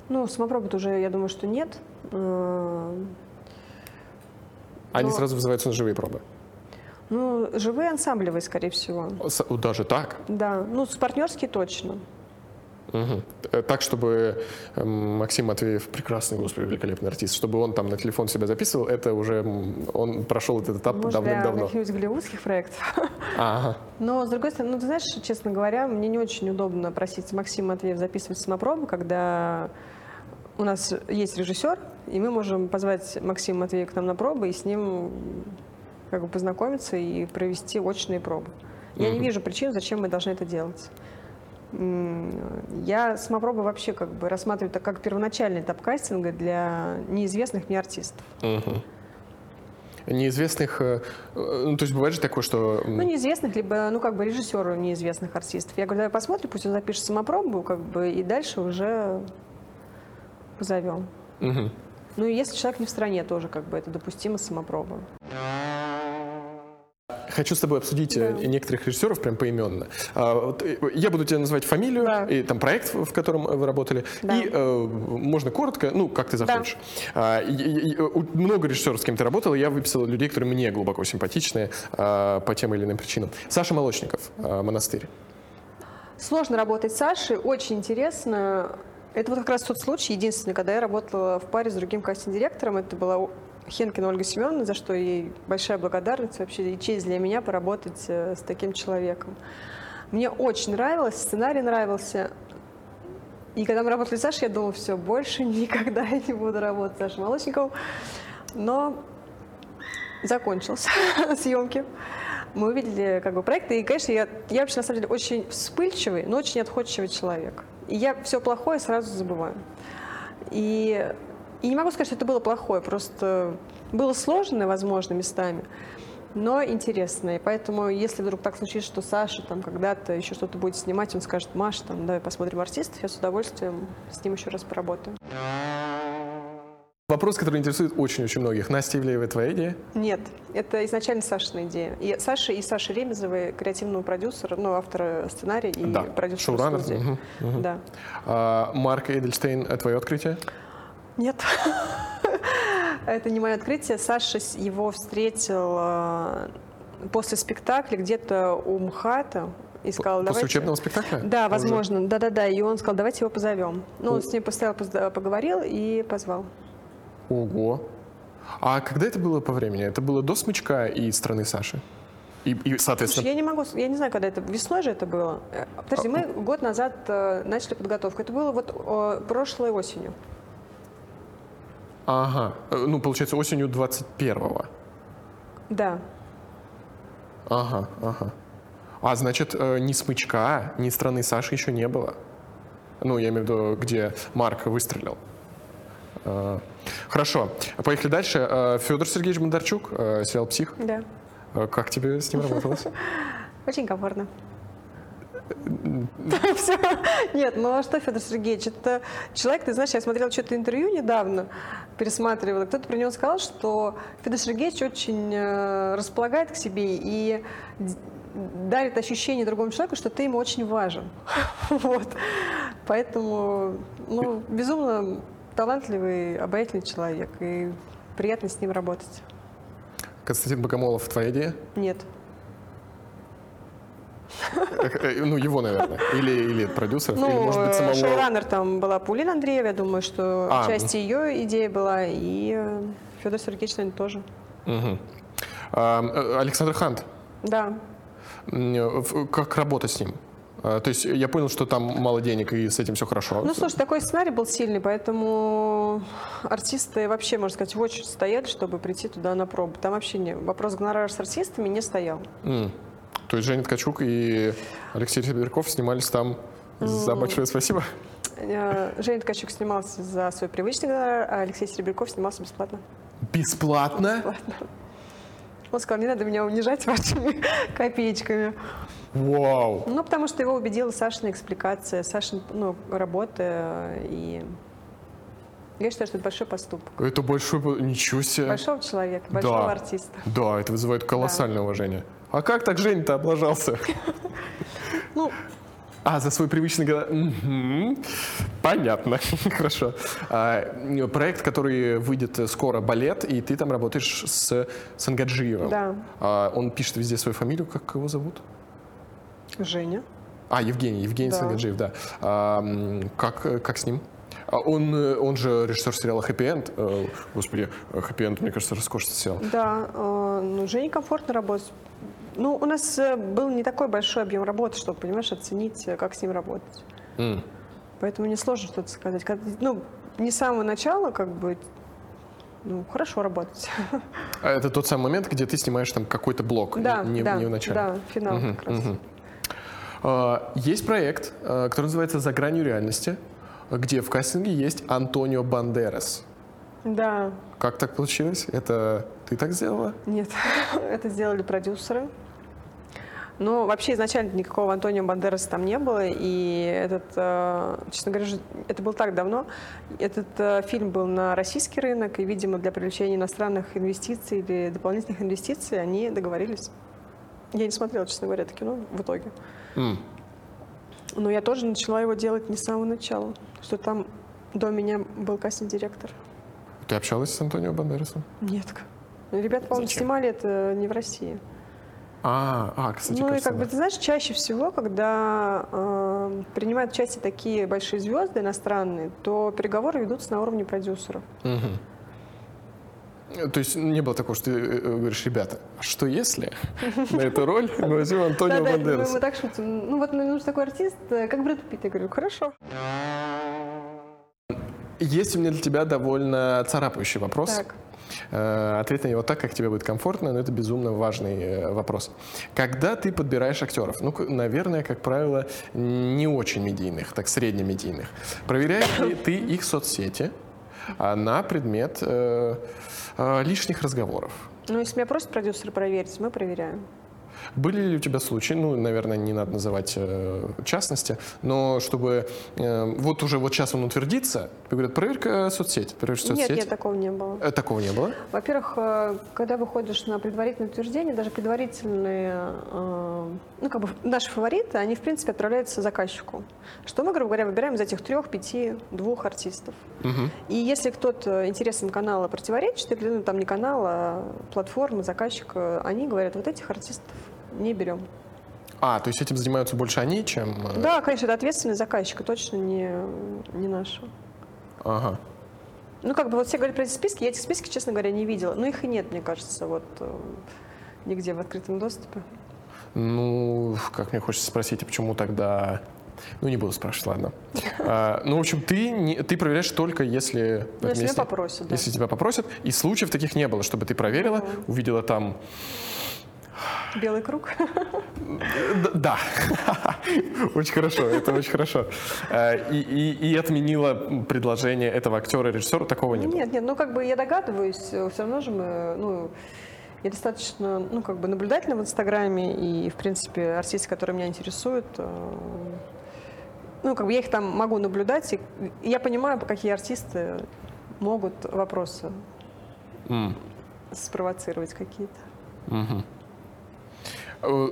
Ну, самопробы уже, я думаю, что нет. Э, Они Но- сразу вызываются на живые пробы? Ну, живые ансамблевые, скорее всего. Даже так? Да, ну, с партнерские точно. Э, Так, чтобы эм, Максим Матвеев, прекрасный, господи, великолепный артист, чтобы он там на телефон себя записывал, это уже он прошел этот этап Может, для давным-давно. каких-нибудь голливудских проектов. Ага. Но, с другой стороны, ну, ты знаешь, честно говоря, мне не очень удобно просить Максима Матвеев записывать самопробы, когда у нас есть режиссер, и мы можем позвать Максима Матвеева к нам на пробы и с ним как бы познакомиться и провести очные пробы. Я не Мгм. вижу причин, зачем мы должны это делать. Я самопробы вообще как бы рассматриваю это как первоначальный этап кастинга для неизвестных мне артистов. Мгм. Неизвестных, э, ну, то есть бывает же такое, что... Ну, неизвестных, либо, ну, как бы режиссеру неизвестных артистов. Я говорю, давай посмотрим, пусть он запишет самопробу, как бы, и дальше уже позовем. мгм. Ну, и если человек не в стране, тоже, как бы, это допустимо самопроба. Хочу с тобой обсудить э, Да. некоторых режиссеров прям поименно. А, э, я буду тебе называть фамилию Да. и там проект, в котором вы работали. Да. И э, можно коротко, ну, как ты захочешь. А, и, у- много режиссеров, с кем ты работал, и я выписал людей, которые мне глубоко симпатичны а, по тем или иным причинам. Саша Молочников, а, «Монастырь». Сложно работать с Сашей, очень интересно. Это вот как раз тот случай, единственный, когда я работала в паре с другим кастинг-директором. Это была о- Хенкина Ольга Семеновна, за что ей большая благодарность, вообще и честь для меня поработать э, с таким человеком. Мне очень нравилось, сценарий нравился. И когда мы работали с Сашей, я думала, все, больше никогда я не буду работать с Сашей Молочниковым. Но закончился съемки. Мы увидели как бы проект, и, конечно, я, я вообще на самом деле очень вспыльчивый, но очень отходчивый человек. И я все плохое сразу забываю. И, и не могу сказать, что это было плохое, просто было сложно, возможно, местами, но интересно. И поэтому, если вдруг так случится, что Саша там когда-то еще что-то будет снимать, он скажет, Маш, там, давай посмотрим артистов, я с удовольствием с ним еще раз поработаю. Вопрос, который интересует очень-очень многих. Настя Ивлеева, твоя идея? Нет, это изначально Сашина идея. И Саша и Саша Ремезовой, креативного продюсера, ну, автора сценария и Да, продюсера шоураннер. Мгм, мгм. Да. А, Марк Эдельштейн, твое открытие? Нет. Это не мое открытие. Саша его встретил э, после спектакля где-то у МХАТа и сказал, После давайте... учебного спектакля? Да, возможно, да-да-да. И он сказал, давайте его позовем. Ну, он О. с ним постоял, поговорил и позвал. Ого. А когда это было по времени? Это было до смычка и страны Саши? И, и, Слушай, соответственно, я не могу, я не знаю, когда это, весной же это было. Подожди, мы год назад э, начали подготовку. Это было вот э, прошлой осенью. Ага. Э, Ну, получается, осенью 21-го. Да. Ага, ага. А значит, э, ни смычка, ни страны Саши еще не было. Ну, я имею в виду, где Марк выстрелил. Э, Хорошо, поехали дальше. Федор Сергеевич Бондарчук, сериал «Псих». Да. Как тебе с ним работалось? Очень комфортно. Всё. Нет, ну а что, Федор Сергеевич, это человек, ты знаешь, я смотрела что-то интервью недавно, пересматривала, кто-то про него сказал, что Федор Сергеевич очень э, располагает к себе и дарит ощущение другому человеку, что ты ему очень важен. Вот. Поэтому, ну, безумно талантливый, обаятельный человек, и приятно с ним работать. Константин Богомолов, твоя идея? Нет. Ну, его, наверное. Или, или продюсеров, или, Ну, может быть, э, самого... шоураннер там была Пулина Андреева, я думаю, что А, часть ее идеи была, и э, Федор Сергеевич, наверное, тоже. А, э, Александр Хант, Да. как работа с ним? А, То есть я понял, что там мало денег, и с этим все хорошо. Ну, слушай, такой сценарий был сильный, поэтому артисты вообще, можно сказать, в очередь стояли, чтобы прийти туда на пробу. Там вообще не, вопрос гонорара с артистами не стоял. М. То есть Женя Ткачук и Алексей Серебряков снимались там за большое спасибо? Э, Женя Ткачук снимался за свой привычный гонорар, а Алексей Серебряков снимался бесплатно. Бесплатно? Он сказал, не надо меня унижать вашими копеечками. Вау! Ну, потому что его убедила Сашина экспликация, Сашин, ну, работа, и я считаю, что это большой поступок. Это большой... Ничего себе! Большого человека, большого Да. артиста. Да, это вызывает колоссальное уважение. А как так Женя-то облажался? Ну, А, за свой привычный года. Понятно. Хорошо. А, проект, который выйдет скоро, балет, и ты там работаешь с Сангаджиевым. Да. А, он пишет везде свою фамилию, как его зовут? Женя. А, Евгений, Евгений Да. Сангаджиев, да. А, как, как с ним? А Он, он же режиссер сериала «Хэппи Энд». Э, Господи, «Хэппи Энд», мне кажется, роскошный сериал. Да, э, ну, Жене комфортно работать. Ну, у нас э, был не такой большой объем работы, чтобы, понимаешь, оценить, э, как с ним работать. М. Поэтому мне сложно что-то сказать. Когда- ну, не с самого начала, как бы, ну, хорошо работать. А Это тот самый момент, где ты снимаешь там какой-то блок, Да, не, да, не в начале. да, финал Мгм, как раз. мгм. А, Есть проект, а, который называется «За гранью реальности», где в кастинге есть Антонио Бандерас. Да, Как так получилось? Это ты так сделала? Нет, это сделали продюсеры. Но вообще изначально никакого Антонио Бандераса там не было, и этот, э, честно говоря, это было так давно. Этот э, фильм был на российский рынок, и, видимо, для привлечения иностранных инвестиций или дополнительных инвестиций они договорились. Я не смотрела, честно говоря, это кино в итоге. М. Но я тоже начала его делать не с самого начала, что там до меня был кастинг-директор. Ты общалась с Антонио Бандерасом? Нет. Ребята, по-моему, снимали это не в России. А, а, кстати, ну и кажется, как бы да. ты знаешь, чаще всего, когда э, принимают участие такие большие звезды иностранные, то переговоры ведутся на уровне продюсеров. Мгм. То есть не было такого, что ты э, говоришь, ребята, а что если на эту роль мы возьмем Антонио Да-да, мы, так шутим. Ну вот мне нужен такой артист, э, как Брэд Питт. Я говорю, хорошо. Есть у меня для тебя довольно царапающий вопрос. Так. Э, Ответь на него так, как тебе будет комфортно, но это безумно важный э, вопрос. Когда ты подбираешь актеров, ну, наверное, как правило, не очень медийных, так среднемедийных, проверяешь ли ты их соцсети а, на предмет э, э, лишних разговоров? Ну, если меня просят продюсеры проверить, мы проверяем. Были ли у тебя случаи, ну, наверное, не надо называть э, частности, но чтобы э, вот уже вот сейчас он утвердится, говорят, проверь-ка соцсеть, проверь Нет, соцсеть. нет, такого не было. Э, Такого не было? Во-первых, э, когда выходишь на предварительное утверждение, даже предварительные, э, ну, как бы наши фавориты, они, в принципе, отправляются заказчику. Что мы, грубо говоря, выбираем из этих трех, пяти, двух артистов. Мгм. И если кто-то интересам канала противоречит, или ну, там не канал, а платформа, заказчик, они говорят, вот этих артистов не берем. А, то есть этим занимаются больше они, чем... э, Да, конечно, это ответственность заказчика, точно не, не наша. Ага. Ну, как бы вот все говорят про эти списки, я эти списки, честно говоря, не видела. Ну, их и нет, мне кажется, вот э, нигде в открытом доступе. Ну, как мне хочется спросить, а почему тогда... Ну, не буду спрашивать, ладно. А, ну, в общем, ты, не- ты проверяешь только, если... Ну, если меня если- попросят, да. Если тебя попросят. И случаев таких не было, чтобы ты проверила, увидела там... Белый круг. Да, очень хорошо, это очень хорошо. Э, И, и, и отменила предложение этого актера, режиссера, такого не было. Нет, нет, ну как бы я догадываюсь, все равно же мы, ну, я достаточно, ну как бы наблюдательна в Инстаграме, и, в принципе, артисты, которые меня интересуют, э, ну как бы я их там могу наблюдать, и я понимаю, какие артисты могут вопросы спровоцировать какие-то. Мгм. Э,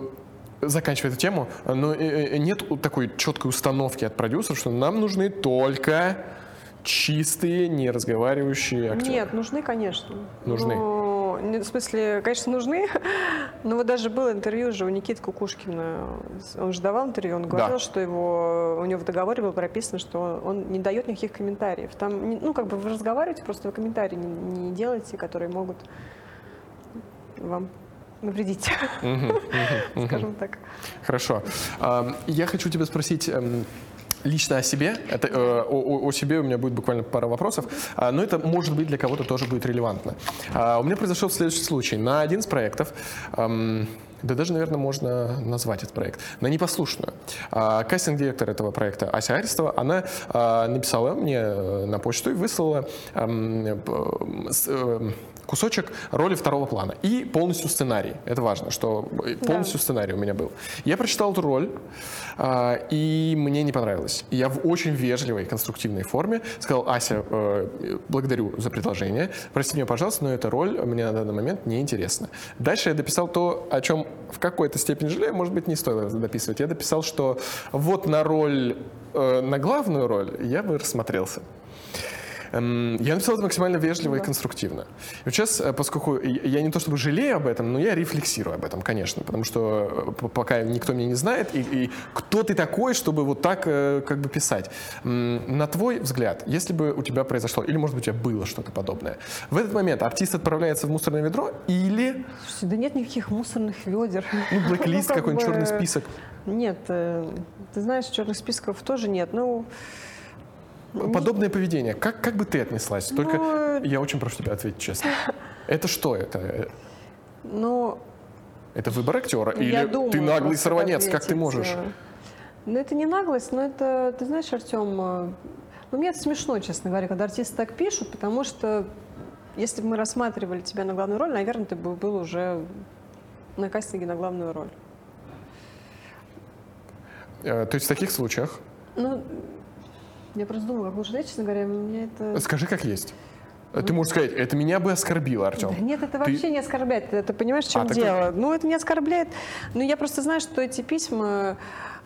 Заканчивая эту тему, но э, э, нет такой четкой установки от продюсеров, что нам нужны только чистые, не разговаривающие актеры. Нет, нужны, конечно. Нужны? Не- в смысле, конечно, нужны. Но вот даже было интервью же у Никиты Кукушкина. Он же давал интервью, он говорил, Да. что его, у него в договоре было прописано, что он, не дает никаких комментариев. Там, ну, как бы вы разговариваете, просто вы комментарии не, не делаете, которые могут вам навредить, скажем так. Хорошо. Ам, Я хочу тебя спросить эм, лично о себе. Это, э, о, о- себе у меня будет буквально пара вопросов, А, но это, может быть, для кого-то тоже будет релевантно. А, У меня произошел следующий случай. На один из проектов, эм, да даже, наверное, можно назвать этот проект, на непослушную. А, Кастинг-директор этого проекта Ася Аристова, она а, написала мне э, на почту и выслала эм, эм, кусочек роли второго плана и полностью сценарий. Это важно, что э, полностью сценарий у меня был. Я прочитал эту роль, а, и мне не понравилось. Я в очень вежливой, конструктивной форме сказал, Ася, э, благодарю за предложение, прости меня, пожалуйста, но эта роль мне на данный момент не интересна. Дальше я дописал то, о чем в какой-то степени жалею, может быть, не стоило дописывать. Я дописал, что вот на роль, э, на главную роль я бы рассмотрелся. Эм, Я написал это максимально вежливо и конструктивно. И сейчас, э, поскольку я не то чтобы жалею об этом, но я рефлексирую об этом, конечно, потому что э, пока никто меня не знает, и, и кто ты такой, чтобы вот так э, как бы писать. На твой взгляд, если бы у тебя произошло, или может быть у тебя было что-то подобное, в этот момент артист отправляется в мусорное ведро или Слушайте, да нет никаких мусорных ведер. ну, блэк-лист, как какой-нибудь бы- черный список? Нет, ты знаешь, черных списков тоже нет. Ну, Подобное поведение, как, как бы ты отнеслась? Только Ну, я очень прошу тебя ответить честно. Это что это? ну, Это выбор актера? Или думаю, ты наглый сорванец, как ты можешь? э, Ну, это не наглость, но это, ты знаешь, Артем, э, ну, мне это смешно, честно говоря, когда артисты так пишут, потому что если бы мы рассматривали тебя на главную роль, наверное, ты бы был уже на кастинге на главную роль. Э, То есть в таких случаях, Ну, я просто думаю, как лучше честно говоря, меня это... скажи как есть. Ты можешь сказать, это меня бы оскорбило, Артем. Да нет, это Ты- вообще не оскорбляет. Ты, ты понимаешь, в чем А, так дело? Ну, это не оскорбляет. Но я просто знаю, что эти письма,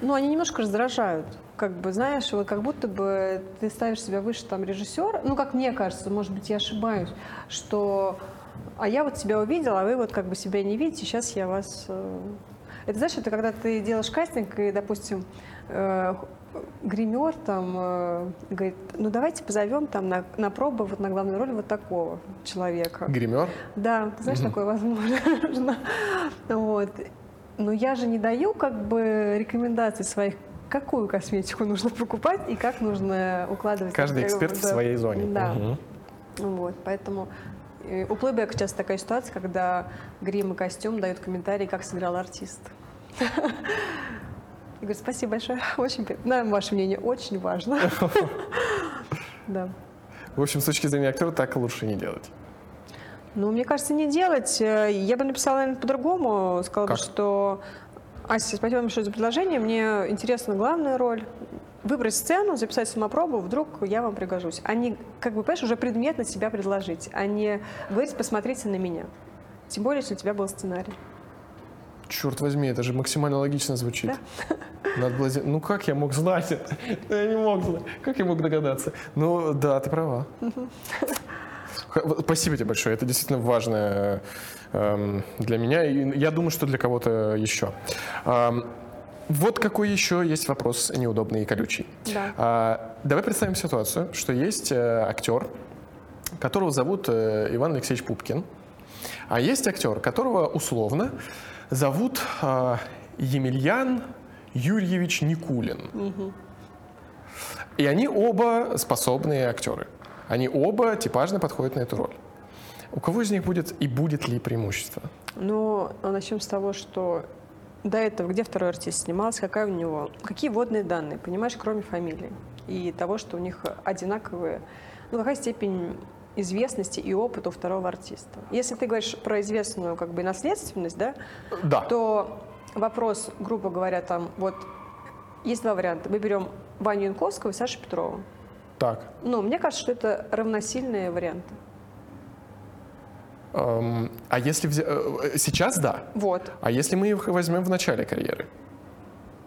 ну, они немножко раздражают. Как бы, знаешь, вот как будто бы ты ставишь себя выше там режиссера. Ну, как мне кажется, может быть, я ошибаюсь, что а я вот тебя увидела, а вы вот как бы себя не видите, сейчас я вас... э, Это знаешь, это когда ты делаешь кастинг, и, допустим, э, гример там э, говорит, ну давайте позовем там на, на пробу вот на главную роль вот такого человека. Гример? Да, ты знаешь, такое возможно. вот. Но я же не даю как бы рекомендаций своих, какую косметику нужно покупать и как нужно укладывать. Каждый эксперт в своей зоне. Да. Вот, поэтому э, у плейбека часто такая ситуация, когда грим и костюм дают комментарии, как сыграл артист. Я говорю, спасибо большое, очень, нам ваше мнение очень важно. Да. В общем, с точки зрения актера так лучше не делать. Ну, мне кажется, не делать. Э, я бы написала, наверное, по-другому. Сказала как? бы, что Ася, спасибо большое за предложение. Мне интересна главная роль. Выбрать сцену, записать самопробу, вдруг я вам пригожусь. А не, как бы, понимаешь, уже предметно себя предложить, а не говорить, посмотрите на меня. Тем более, если у тебя был сценарий. Черт возьми, это же максимально логично звучит. Да? Надо было... Ну как я мог знать это? Я не мог знать. Как я мог догадаться? Ну да, ты права. Спасибо тебе большое. Это действительно важно эм, для меня. И я думаю, что для кого-то еще. Вот какой еще есть вопрос неудобный и колючий. Да. А, давай представим ситуацию, что есть э, актер, которого зовут э, Иван Алексеевич Пупкин, а есть актер, которого условно зовут э, Емельян Юрьевич Никулин. И они оба способные актеры. Они оба типажно подходят на эту роль. У кого из них будет и будет ли преимущество? Ну, начнем с того, что до этого где второй артист снимался, какая у него, какие водные данные, понимаешь, кроме фамилии и того, что у них одинаковые, ну, какая степень известности и опыта у второго артиста. Если ты говоришь про известную как бы наследственность, да, Да. то вопрос, грубо говоря, там вот есть два варианта. Мы берем Ваню Янковского и Сашу Петрова. Так. Ну, мне кажется, что это равносильные варианты. Эм, а если взя- э, сейчас да. Вот. А если мы их возьмем в начале карьеры,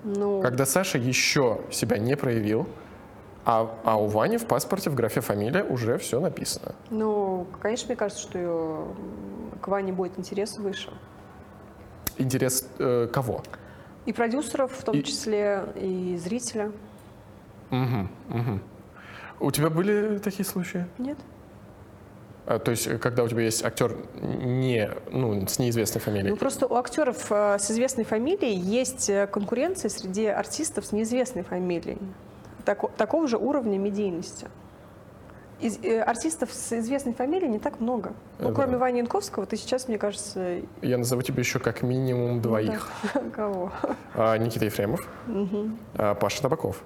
Ну, когда Саша еще себя не проявил, а, а у Вани в паспорте в графе фамилия уже все написано. ну, конечно, мне кажется, что к Ване будет интерес выше. Интерес э, кого? И продюсеров, в том И- числе, и зрителя. Мгм, мгм. У тебя были такие случаи? Нет? А, то есть, когда у тебя есть актер не, ну, с неизвестной фамилией? Ну, просто у актеров э, с известной фамилией есть э, конкуренция среди артистов с неизвестной фамилией. Тако- такого же уровня медийности. Из- э, артистов с известной фамилией не так много. Ну, Это кроме да. Вани Янковского, ты сейчас, мне кажется... Я назову тебе еще как минимум двоих. да, Кого? А, Никита Ефремов, а, Паша Табаков.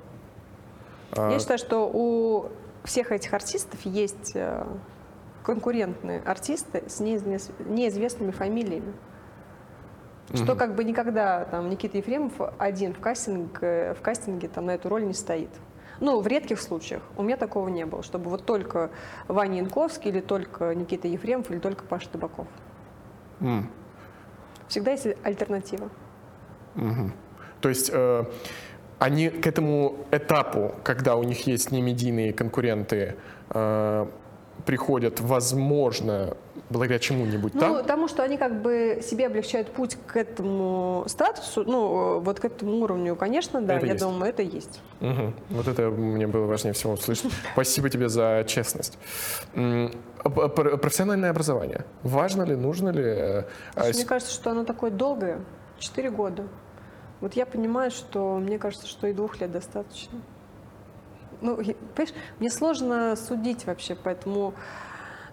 А, Я считаю, что у всех этих артистов есть э, конкурентные артисты с неизвес- неизвестными фамилиями. Что как бы никогда там Никита Ефремов один в, кастинг, э, в кастинге там, на эту роль не стоит. Ну, в редких случаях. У меня такого не было, чтобы вот только Ваня Янковский или только Никита Ефремов или только Паша Табаков. м, Всегда есть альтернатива. мгм. То есть э, они к этому этапу, когда у них есть немедийные конкуренты, э, приходят, возможно, благодаря чему-нибудь Ну, там? потому что они как бы себе облегчают путь к этому статусу, ну, вот к этому уровню, конечно, да, Это я есть. думаю, это есть. Мгм. Вот это мне было важнее всего услышать. Спасибо тебе за честность. Профессиональное образование. Важно ли, нужно ли? э, а Мне кажется, что оно такое долгое, 4 года. Вот я понимаю, что мне кажется, что и двух лет достаточно. Ну, понимаешь, мне сложно судить вообще, поэтому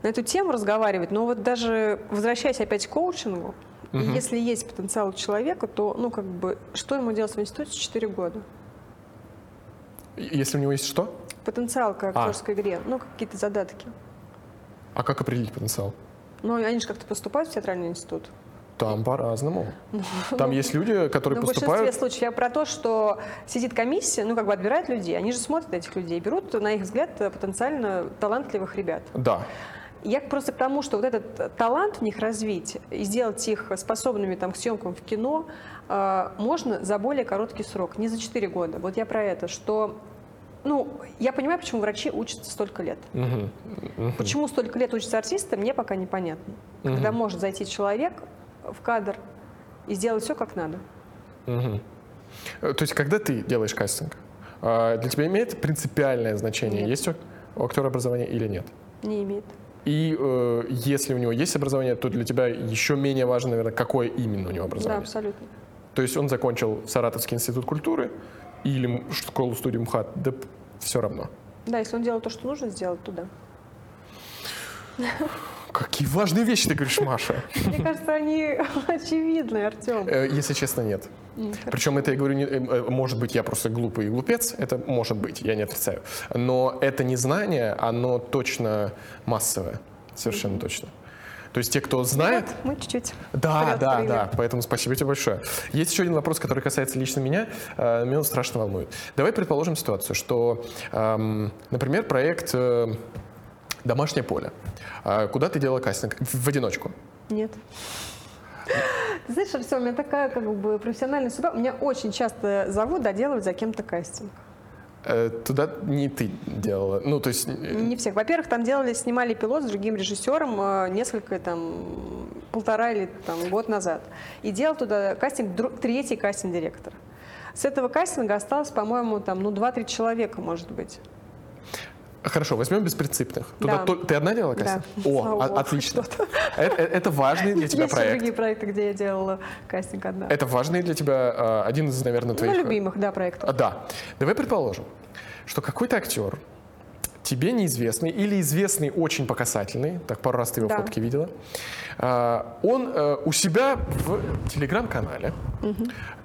на эту тему разговаривать. Но вот даже возвращаясь опять к коучингу, Мгм. если есть потенциал у человека, то, ну, как бы, что ему делать в институте 4 года? Если у него есть что? Потенциал к А. актерской игре, ну, какие-то задатки. А как определить потенциал? Ну, они же как-то поступают в театральный институт. Там по-разному. Там есть люди, которые Ну, в большинстве поступают... случаев я про то, что сидит комиссия, ну, как бы отбирает людей, они же смотрят этих людей, берут, на их взгляд, потенциально талантливых ребят. Да. Я просто к тому, что вот этот талант в них развить и сделать их способными там, к съемкам в кино э, можно за более короткий срок, не за 4 года. Вот я про это, что ну, я понимаю, почему врачи учатся столько лет. Мгм. Мгм. Почему столько лет учатся артисты, мне пока непонятно. Когда может зайти человек в кадр и сделать все как надо. Мгм. Э, То есть, когда ты делаешь кастинг, А, Для тебя имеет принципиальное значение, Нет. есть у актера образование или нет? Не имеет. И э, если у него есть образование, то для тебя еще менее важно, наверное, какое именно у него Да, образование. абсолютно. То есть он закончил Саратовский институт культуры или школу-студию МХАТ, да все равно. Да, если он делает то, что нужно сделать, то да. Какие важные вещи ты говоришь, Маша. Мне кажется, они очевидны, Артем. Э, Если честно, нет. Причем это, я говорю, не- э, э, может быть, я просто глупый и глупец, это может быть, я не отрицаю. Но это незнание, оно точно массовое, совершенно точно. То есть те, кто знает, Вот, мы чуть-чуть. Да, вперед да, прыгнем. да. Поэтому спасибо тебе большое. Есть еще один вопрос, который касается лично меня. Меня он страшно волнует. Давай предположим ситуацию, что, эм, например, проект «Домашнее поле». Э, Куда ты делала кастинг? В в одиночку? Нет. Ты знаешь, Артем, у меня такая как бы профессиональная судьба. Меня очень часто зовут доделывать за кем-то кастинг. Э, Туда не ты делала. Ну, то есть... э, Не всех. Во-первых, там делали, снимали пилот с другим режиссером э, несколько там полтора или там год назад. И делал туда кастинг третий кастинг-директор. С этого кастинга осталось, по-моему, там, ну, 2-3 человека, может быть. Хорошо, возьмем беспринципных. Туда Да. то- Ты одна делала Да. кастинг? Слава О, богу, отлично. Это, э, это важный для тебя Есть проект. другие проекты, где я делала кастинг одна. Это важный для тебя э, один из, наверное, Ну, твоих... любимых, да, проектов. А, Да. Давай предположим, что какой-то актер, тебе неизвестный или известный очень по касательной, так пару раз ты его Да. фотки видела, а, он э, у себя в телеграм-канале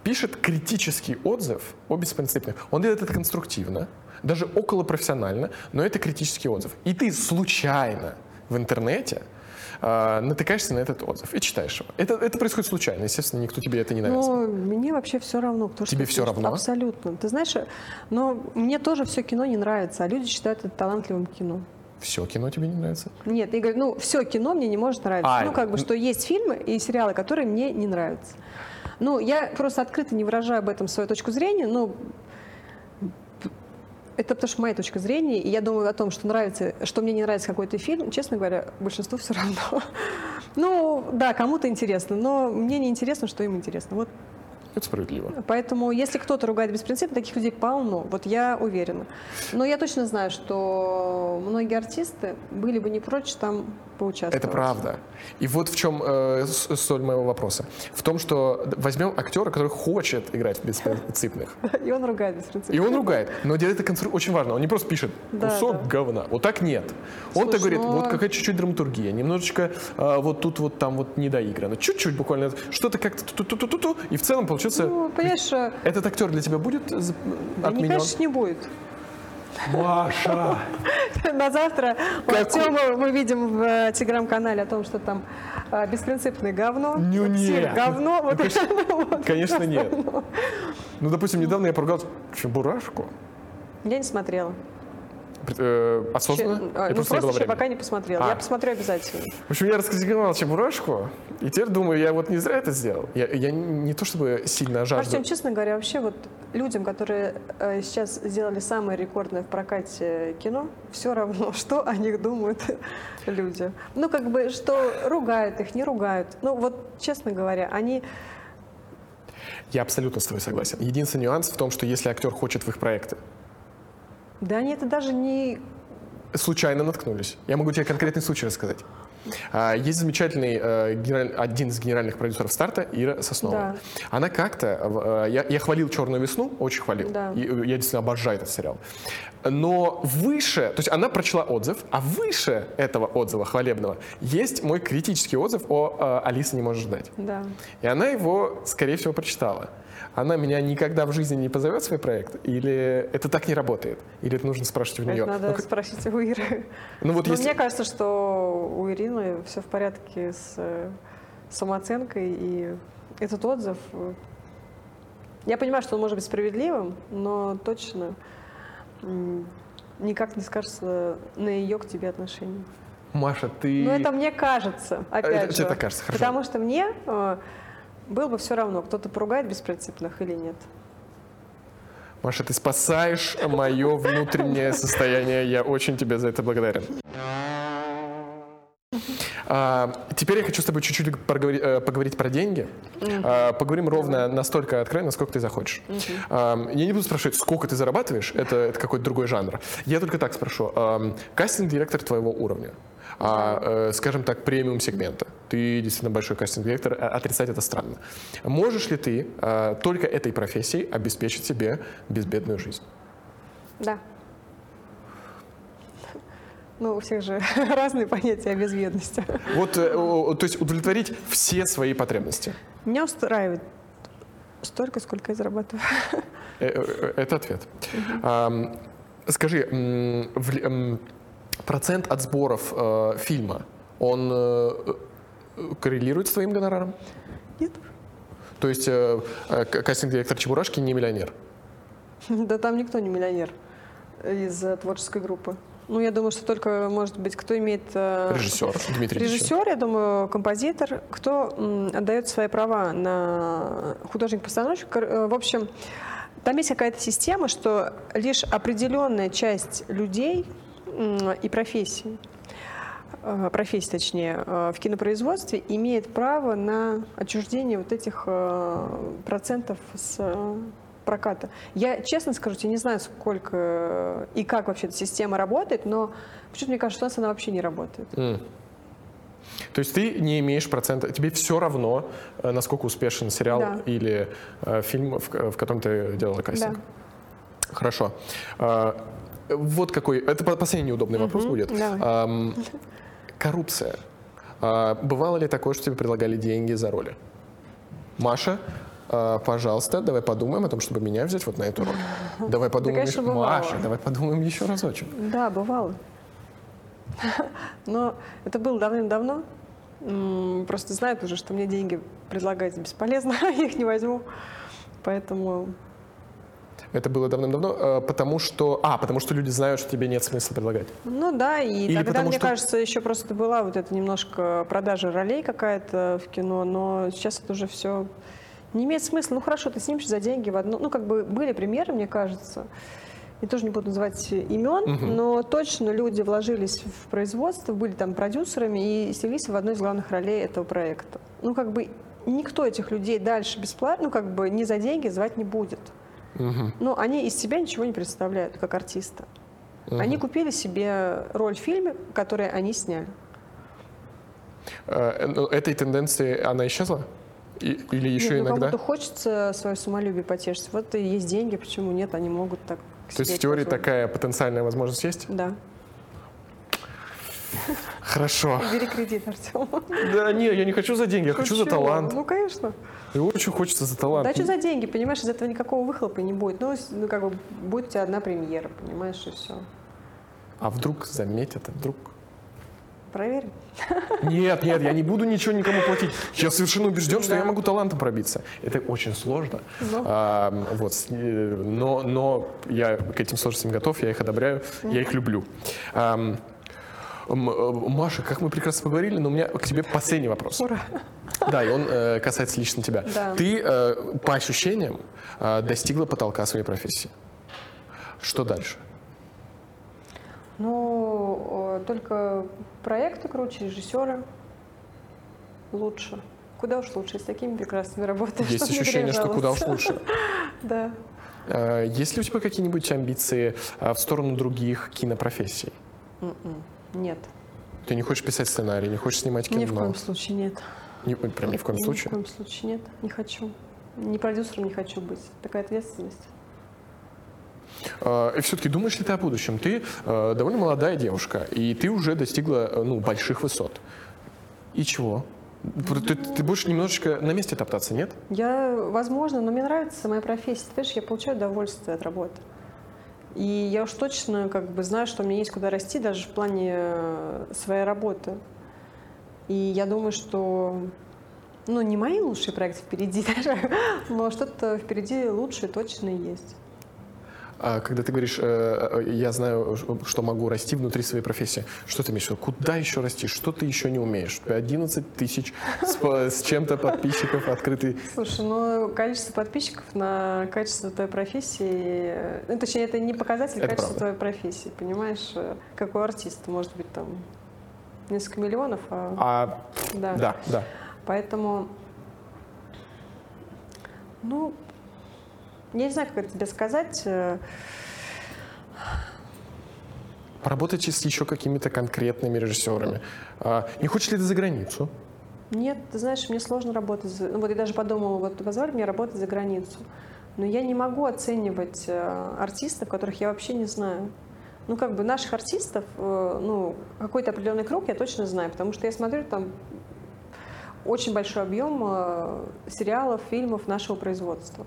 пишет критический отзыв о беспринципных. Он делает это конструктивно, даже около профессионально, но это критический отзыв. И ты случайно в интернете а, натыкаешься на этот отзыв и читаешь его. Это, это происходит случайно, естественно, никто тебе это не навязывает. Ну, мне вообще все равно, кто Тебе пишет. равно? Абсолютно. Ты знаешь, но мне тоже все кино не нравится, а люди считают это талантливым кино. Все кино тебе не нравится? Нет, я говорю, ну, все кино мне не может нравиться. А, ну, как бы, что есть фильмы и сериалы, которые мне не нравятся. Ну, я просто открыто не выражаю об этом свою точку зрения, но это потому что моя точка зрения, и я думаю о том, что нравится, что мне не нравится какой-то фильм, честно говоря, большинству все равно. Ну, да, кому-то интересно, но мне не интересно, что им интересно. Вот Это справедливо. Поэтому, если кто-то ругает беспринципно, таких людей полно, вот я уверена. Но я точно знаю, что многие артисты были бы не прочь там поучаствовать. Это правда. И вот в чем э, соль моего вопроса. В том, что возьмем актера, который хочет играть в беспринципных. И он ругает беспринципно. И он ругает, но делает это очень важно. Он не просто пишет кусок говна. Вот так нет. Он так говорит, ну- вот какая чуть-чуть драматургия, немножечко а, вот тут вот там вот недоиграно. Чуть-чуть буквально. Что-то как-то ту-ту-ту-ту-ту. И в целом получился... Ну, понимаешь, Этот актер для тебя будет за- да не, отменен? конечно, не будет. Маша! На завтра Артема мы видим в э, телеграм-канале о том, что там э, беспринципное говно, Ну, сир нет. говно. Ну, Вот конечно- вот. Конечно, нет. Ну, допустим, недавно я поругал Чебурашку. Я не смотрела. Э, осознанно? Че- Я а, ну, просто не было времени. пока не посмотрела. А. Я посмотрю обязательно. В общем, я раскритиковал Чебурашку, и теперь думаю, я вот не зря это сделал. Я, я не то чтобы сильно жажду... Артем, честно говоря, вообще вот людям, которые э, сейчас сделали самое рекордное в прокате кино, все равно, что о них думают люди. Ну, как бы, что ругают их, не ругают. Ну, вот, честно говоря, они... Я абсолютно с тобой согласен. Единственный нюанс в том, что если актер хочет в их проекты, Да они это даже не... случайно наткнулись. Я могу тебе конкретный случай рассказать. А, Есть замечательный э, генераль- один из генеральных продюсеров старта Ира Соснова. Да. Она как-то, э, я, я хвалил «Черную весну», очень хвалил. Да. И, э, я действительно обожаю этот сериал. Но выше, то есть она прочла отзыв, а выше этого отзыва хвалебного есть мой критический отзыв о «Алиса не может ждать». Да. И она его, скорее всего, прочитала. Она меня никогда в жизни не позовет в свой проект? Или это так не работает? Или это нужно спрашивать у нее? Это надо Ну, спросить у Иры. ну вот Но если... мне кажется, что у Ирины все в порядке с э, самооценкой, и этот отзыв... э, Я понимаю, что он может быть справедливым, но точно никак не скажется на ее к тебе отношение. Маша, ты... Но это мне кажется, опять Это же. так кажется, хорошо. Потому что мне э, было бы все равно, кто-то поругает беспринципных или нет. Маша, ты спасаешь мое внутреннее состояние. Я очень тебе за это благодарен. А, теперь я хочу с тобой чуть-чуть поговори- э, поговорить про деньги. А, поговорим ровно настолько откровенно, насколько ты захочешь. А, я не буду спрашивать, сколько ты зарабатываешь, это, это какой-то другой жанр. Я только так спрошу. А, кастинг-директор твоего уровня, а, э, скажем так, премиум сегмента. Ты действительно большой кастинг-директор, а отрицать это странно. Можешь ли ты а, только этой профессией обеспечить себе безбедную жизнь? Да. Ну, у всех же разные понятия о безбедности. Вот, э, то есть удовлетворить все свои потребности. Меня устраивает столько, сколько я зарабатываю. Это ответ. Скажи, процент от сборов э, фильма, он э, э, коррелирует с твоим гонораром? Нет? То есть э, э, кастинг-директор Чебурашки не миллионер? Да там никто не миллионер из э, творческой группы. Ну, я думаю, что только, может быть, кто имеет... э, Режиссер Дмитрий. Режиссер, я думаю, композитор, кто отдает свои права на художник-постановщик. В общем, там есть какая-то система, что лишь определенная часть людей и профессий, э, профессий, точнее, э, в кинопроизводстве имеет право на отчуждение вот этих э, процентов с проката. Я, честно скажу, тебе не знаю, сколько и как вообще эта система работает, но почему-то мне кажется, что у нас она вообще не работает. М. То есть ты не имеешь процента, тебе все равно, насколько успешен сериал Да. или э, фильм, в, в котором ты делала кастинг. Да. Хорошо. Вот какой, это по- последний неудобный вопрос будет. Ам, коррупция. А, Бывало ли такое, что тебе предлагали деньги за роли? Маша, а, пожалуйста, давай подумаем о том, чтобы меня взять вот на эту роль. Давай подумаем конечно, еще. Маша, давай подумаем еще разочек. Да, бывало. Но это было давным-давно. Просто знают уже, что мне деньги предлагать бесполезно, я их не возьму. Поэтому Это было давным-давно, э, потому что... А, потому что люди знают, что тебе нет смысла предлагать. Ну да, и Или тогда, потому мне что- кажется, еще просто была вот это немножко продажа ролей какая-то в кино, но сейчас это уже все не имеет смысла. Ну хорошо, ты снимешь за деньги в одну... Ну как бы были примеры, мне кажется. Я тоже не буду называть имен, но точно люди вложились в производство, были там продюсерами и снялись в одной из главных ролей этого проекта. Ну как бы никто этих людей дальше бесплатно, ну как бы не за деньги звать не будет. Мгм. Ну, они из себя ничего не представляют, как артиста. Они купили себе роль в фильме, который они сняли. Э, ну, Этой тенденции она исчезла? И- Или еще Нет, ну, иногда? кому-то хочется свое самолюбие потешить. Вот и есть деньги, почему нет, они могут так То есть в теории такая потенциальная возможность есть? Да. Хорошо. Бери кредит, Артем. Да не, я не хочу за деньги, я хочу за талант. Ну, конечно. И очень хочется за талант. Да что за деньги, понимаешь, из этого никакого выхлопа не будет. Ну, ну, как бы, будет у тебя одна премьера, понимаешь, и все. А вдруг заметят, а вдруг... Проверим. Нет, нет, я не буду ничего никому платить. Я совершенно убежден, что Да. я могу талантом пробиться. Это очень сложно. Ну. А, вот, э, но, но я к этим сложностям готов, я их одобряю, я их люблю. Э, Маша, как мы прекрасно поговорили, но у меня к тебе последний вопрос. Ура. Да, и он э, касается лично тебя. Да. Ты, э, по ощущениям, э, достигла потолка своей профессии. Что дальше? Ну, э, только проекты круче, режиссеры лучше. Куда уж лучше, с такими прекрасными работаешь. Есть ощущение, что куда уж лучше. Да. Э, Есть ли у тебя какие-нибудь амбиции э, в сторону других кинопрофессий? М-м. Нет. Ты не хочешь писать сценарий, не хочешь снимать кино? Ни в коем случае нет. Ни- прям ни в коем Ни в случае? коем случае нет. Не хочу. Ни продюсером не хочу быть. Такая ответственность. Э, И все-таки думаешь ли ты о будущем? Ты э, довольно молодая девушка, и ты уже достигла э, ну, больших высот. И чего? Ты, ты будешь немножечко на месте топтаться, нет? Я, возможно, но мне нравится моя профессия. Ты понимаешь, я получаю удовольствие от работы. И я уж точно как бы знаю, что мне есть куда расти даже в плане э, своей работы. И я думаю, что ну, не мои лучшие проекты впереди даже, но что-то впереди лучшее точно есть. А когда ты говоришь, э, э, я знаю, что могу расти внутри своей профессии, что ты имеешь в виду? Куда еще расти? Что ты еще не умеешь? 11 тысяч с, с чем-то подписчиков, открытый. Слушай, ну количество подписчиков на качество твоей профессии, э, ну, точнее, это не показатель Это качества правда. твоей профессии, понимаешь? Как у артиста, может быть, там несколько миллионов. А, А, да. да, да. Поэтому, ну, я не знаю, как это тебе сказать. э, Поработайте с еще какими-то конкретными режиссерами. А, не хочешь ли ты за границу? Нет, ты знаешь, мне сложно работать. Ну, вот я даже подумала, вот позвали мне работать за границу. Но я не могу оценивать э, артистов, которых я вообще не знаю. Ну, как бы наших артистов, э, ну, какой-то определенный круг я точно знаю, потому что я смотрю там очень большой объем э, сериалов, фильмов нашего производства.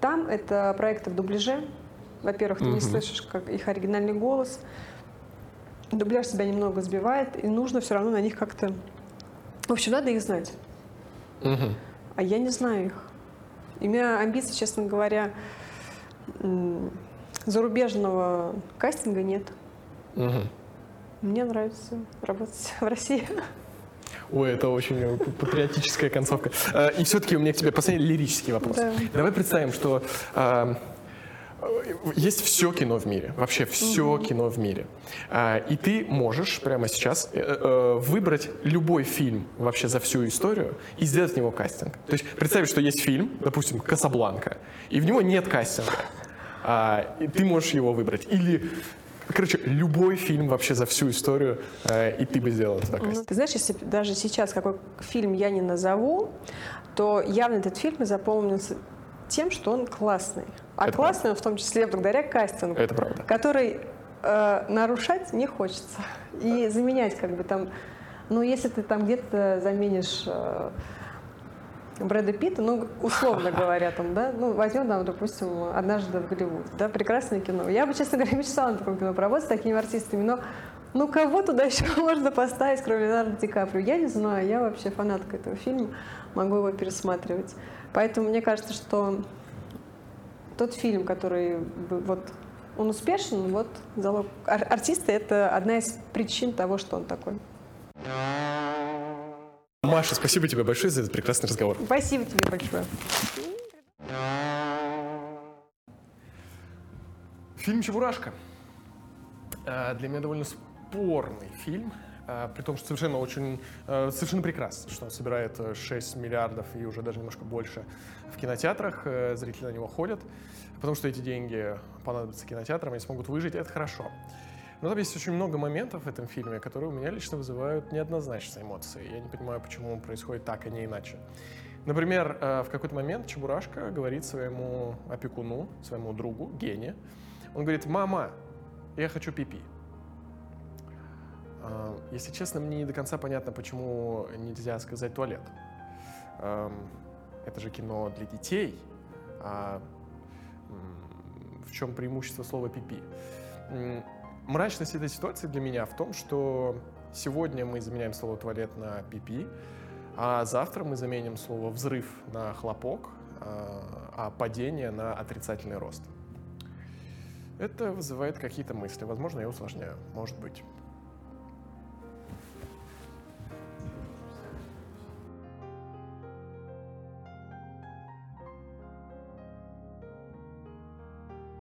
Там это проекты в дубляже. Во-первых, ты не Мгм. слышишь как их оригинальный голос. Дубляж тебя немного сбивает, и нужно все равно на них как-то... В общем, надо их знать. Мгм. А я не знаю их. И у меня амбиций, честно говоря, зарубежного кастинга нет. Мгм. Мне нравится работать в России. Ой, это очень э, патриотическая концовка. А, И все-таки у меня к тебе последний лирический вопрос. Да. Давай представим, что э, есть все кино в мире, вообще все кино в мире. И ты можешь прямо сейчас э, э, выбрать любой фильм вообще за всю историю и сделать в него кастинг. То есть представь, что есть фильм, допустим, «Касабланка», и в него нет кастинга. А, ты можешь его выбрать. Или, короче, любой фильм вообще за всю историю, э, и ты бы сделал кастинг. Ну, Ты знаешь, если даже сейчас какой фильм я не назову, то явно этот фильм запомнился тем, что он классный. А Это классный он в том числе благодаря кастингу, Это правда. который э, нарушать не хочется. И заменять как бы там... Ну, если ты там где-то заменишь э, Брэда Питта, ну, условно говоря, там, да, ну, возьмем, там, допустим, «Однажды в Голливуде», да, прекрасное кино. Я бы, честно говоря, мечтала на таком кино поработать с такими артистами, но ну, кого туда еще можно поставить, кроме Леонардо Ди Каприо? Я не знаю, я вообще фанатка этого фильма, могу его пересматривать. Поэтому мне кажется, что тот фильм, который вот он успешен, вот залог. Ар- артисты — это одна из причин того, что он такой. Маша, спасибо тебе большое за этот прекрасный разговор. Спасибо тебе большое. Фильм «Чебурашка». А, Для меня довольно спорный фильм, а, при том, что совершенно очень, э, совершенно прекрасно, что он собирает э, 6 миллиардов и уже даже немножко больше в кинотеатрах, э, зрители на него ходят, потому что эти деньги понадобятся кинотеатрам, они смогут выжить, и это хорошо. Но там есть очень много моментов в этом фильме, которые у меня лично вызывают неоднозначные эмоции. Я не понимаю, почему происходит так, а не иначе. Например, э, в какой-то момент Чебурашка говорит своему опекуну, своему другу, Гене, он говорит, мама, я хочу пипи. А, Если честно, мне не до конца понятно, почему нельзя сказать туалет. Эм, Это же кино для детей. А в чем преимущество слова пипи? Мрачность этой ситуации для меня в том, что сегодня мы заменяем слово туалет на пипи, а завтра мы заменим слово взрыв на хлопок, а а падение на отрицательный рост. Это вызывает какие-то мысли. Возможно, я усложняю. Может быть.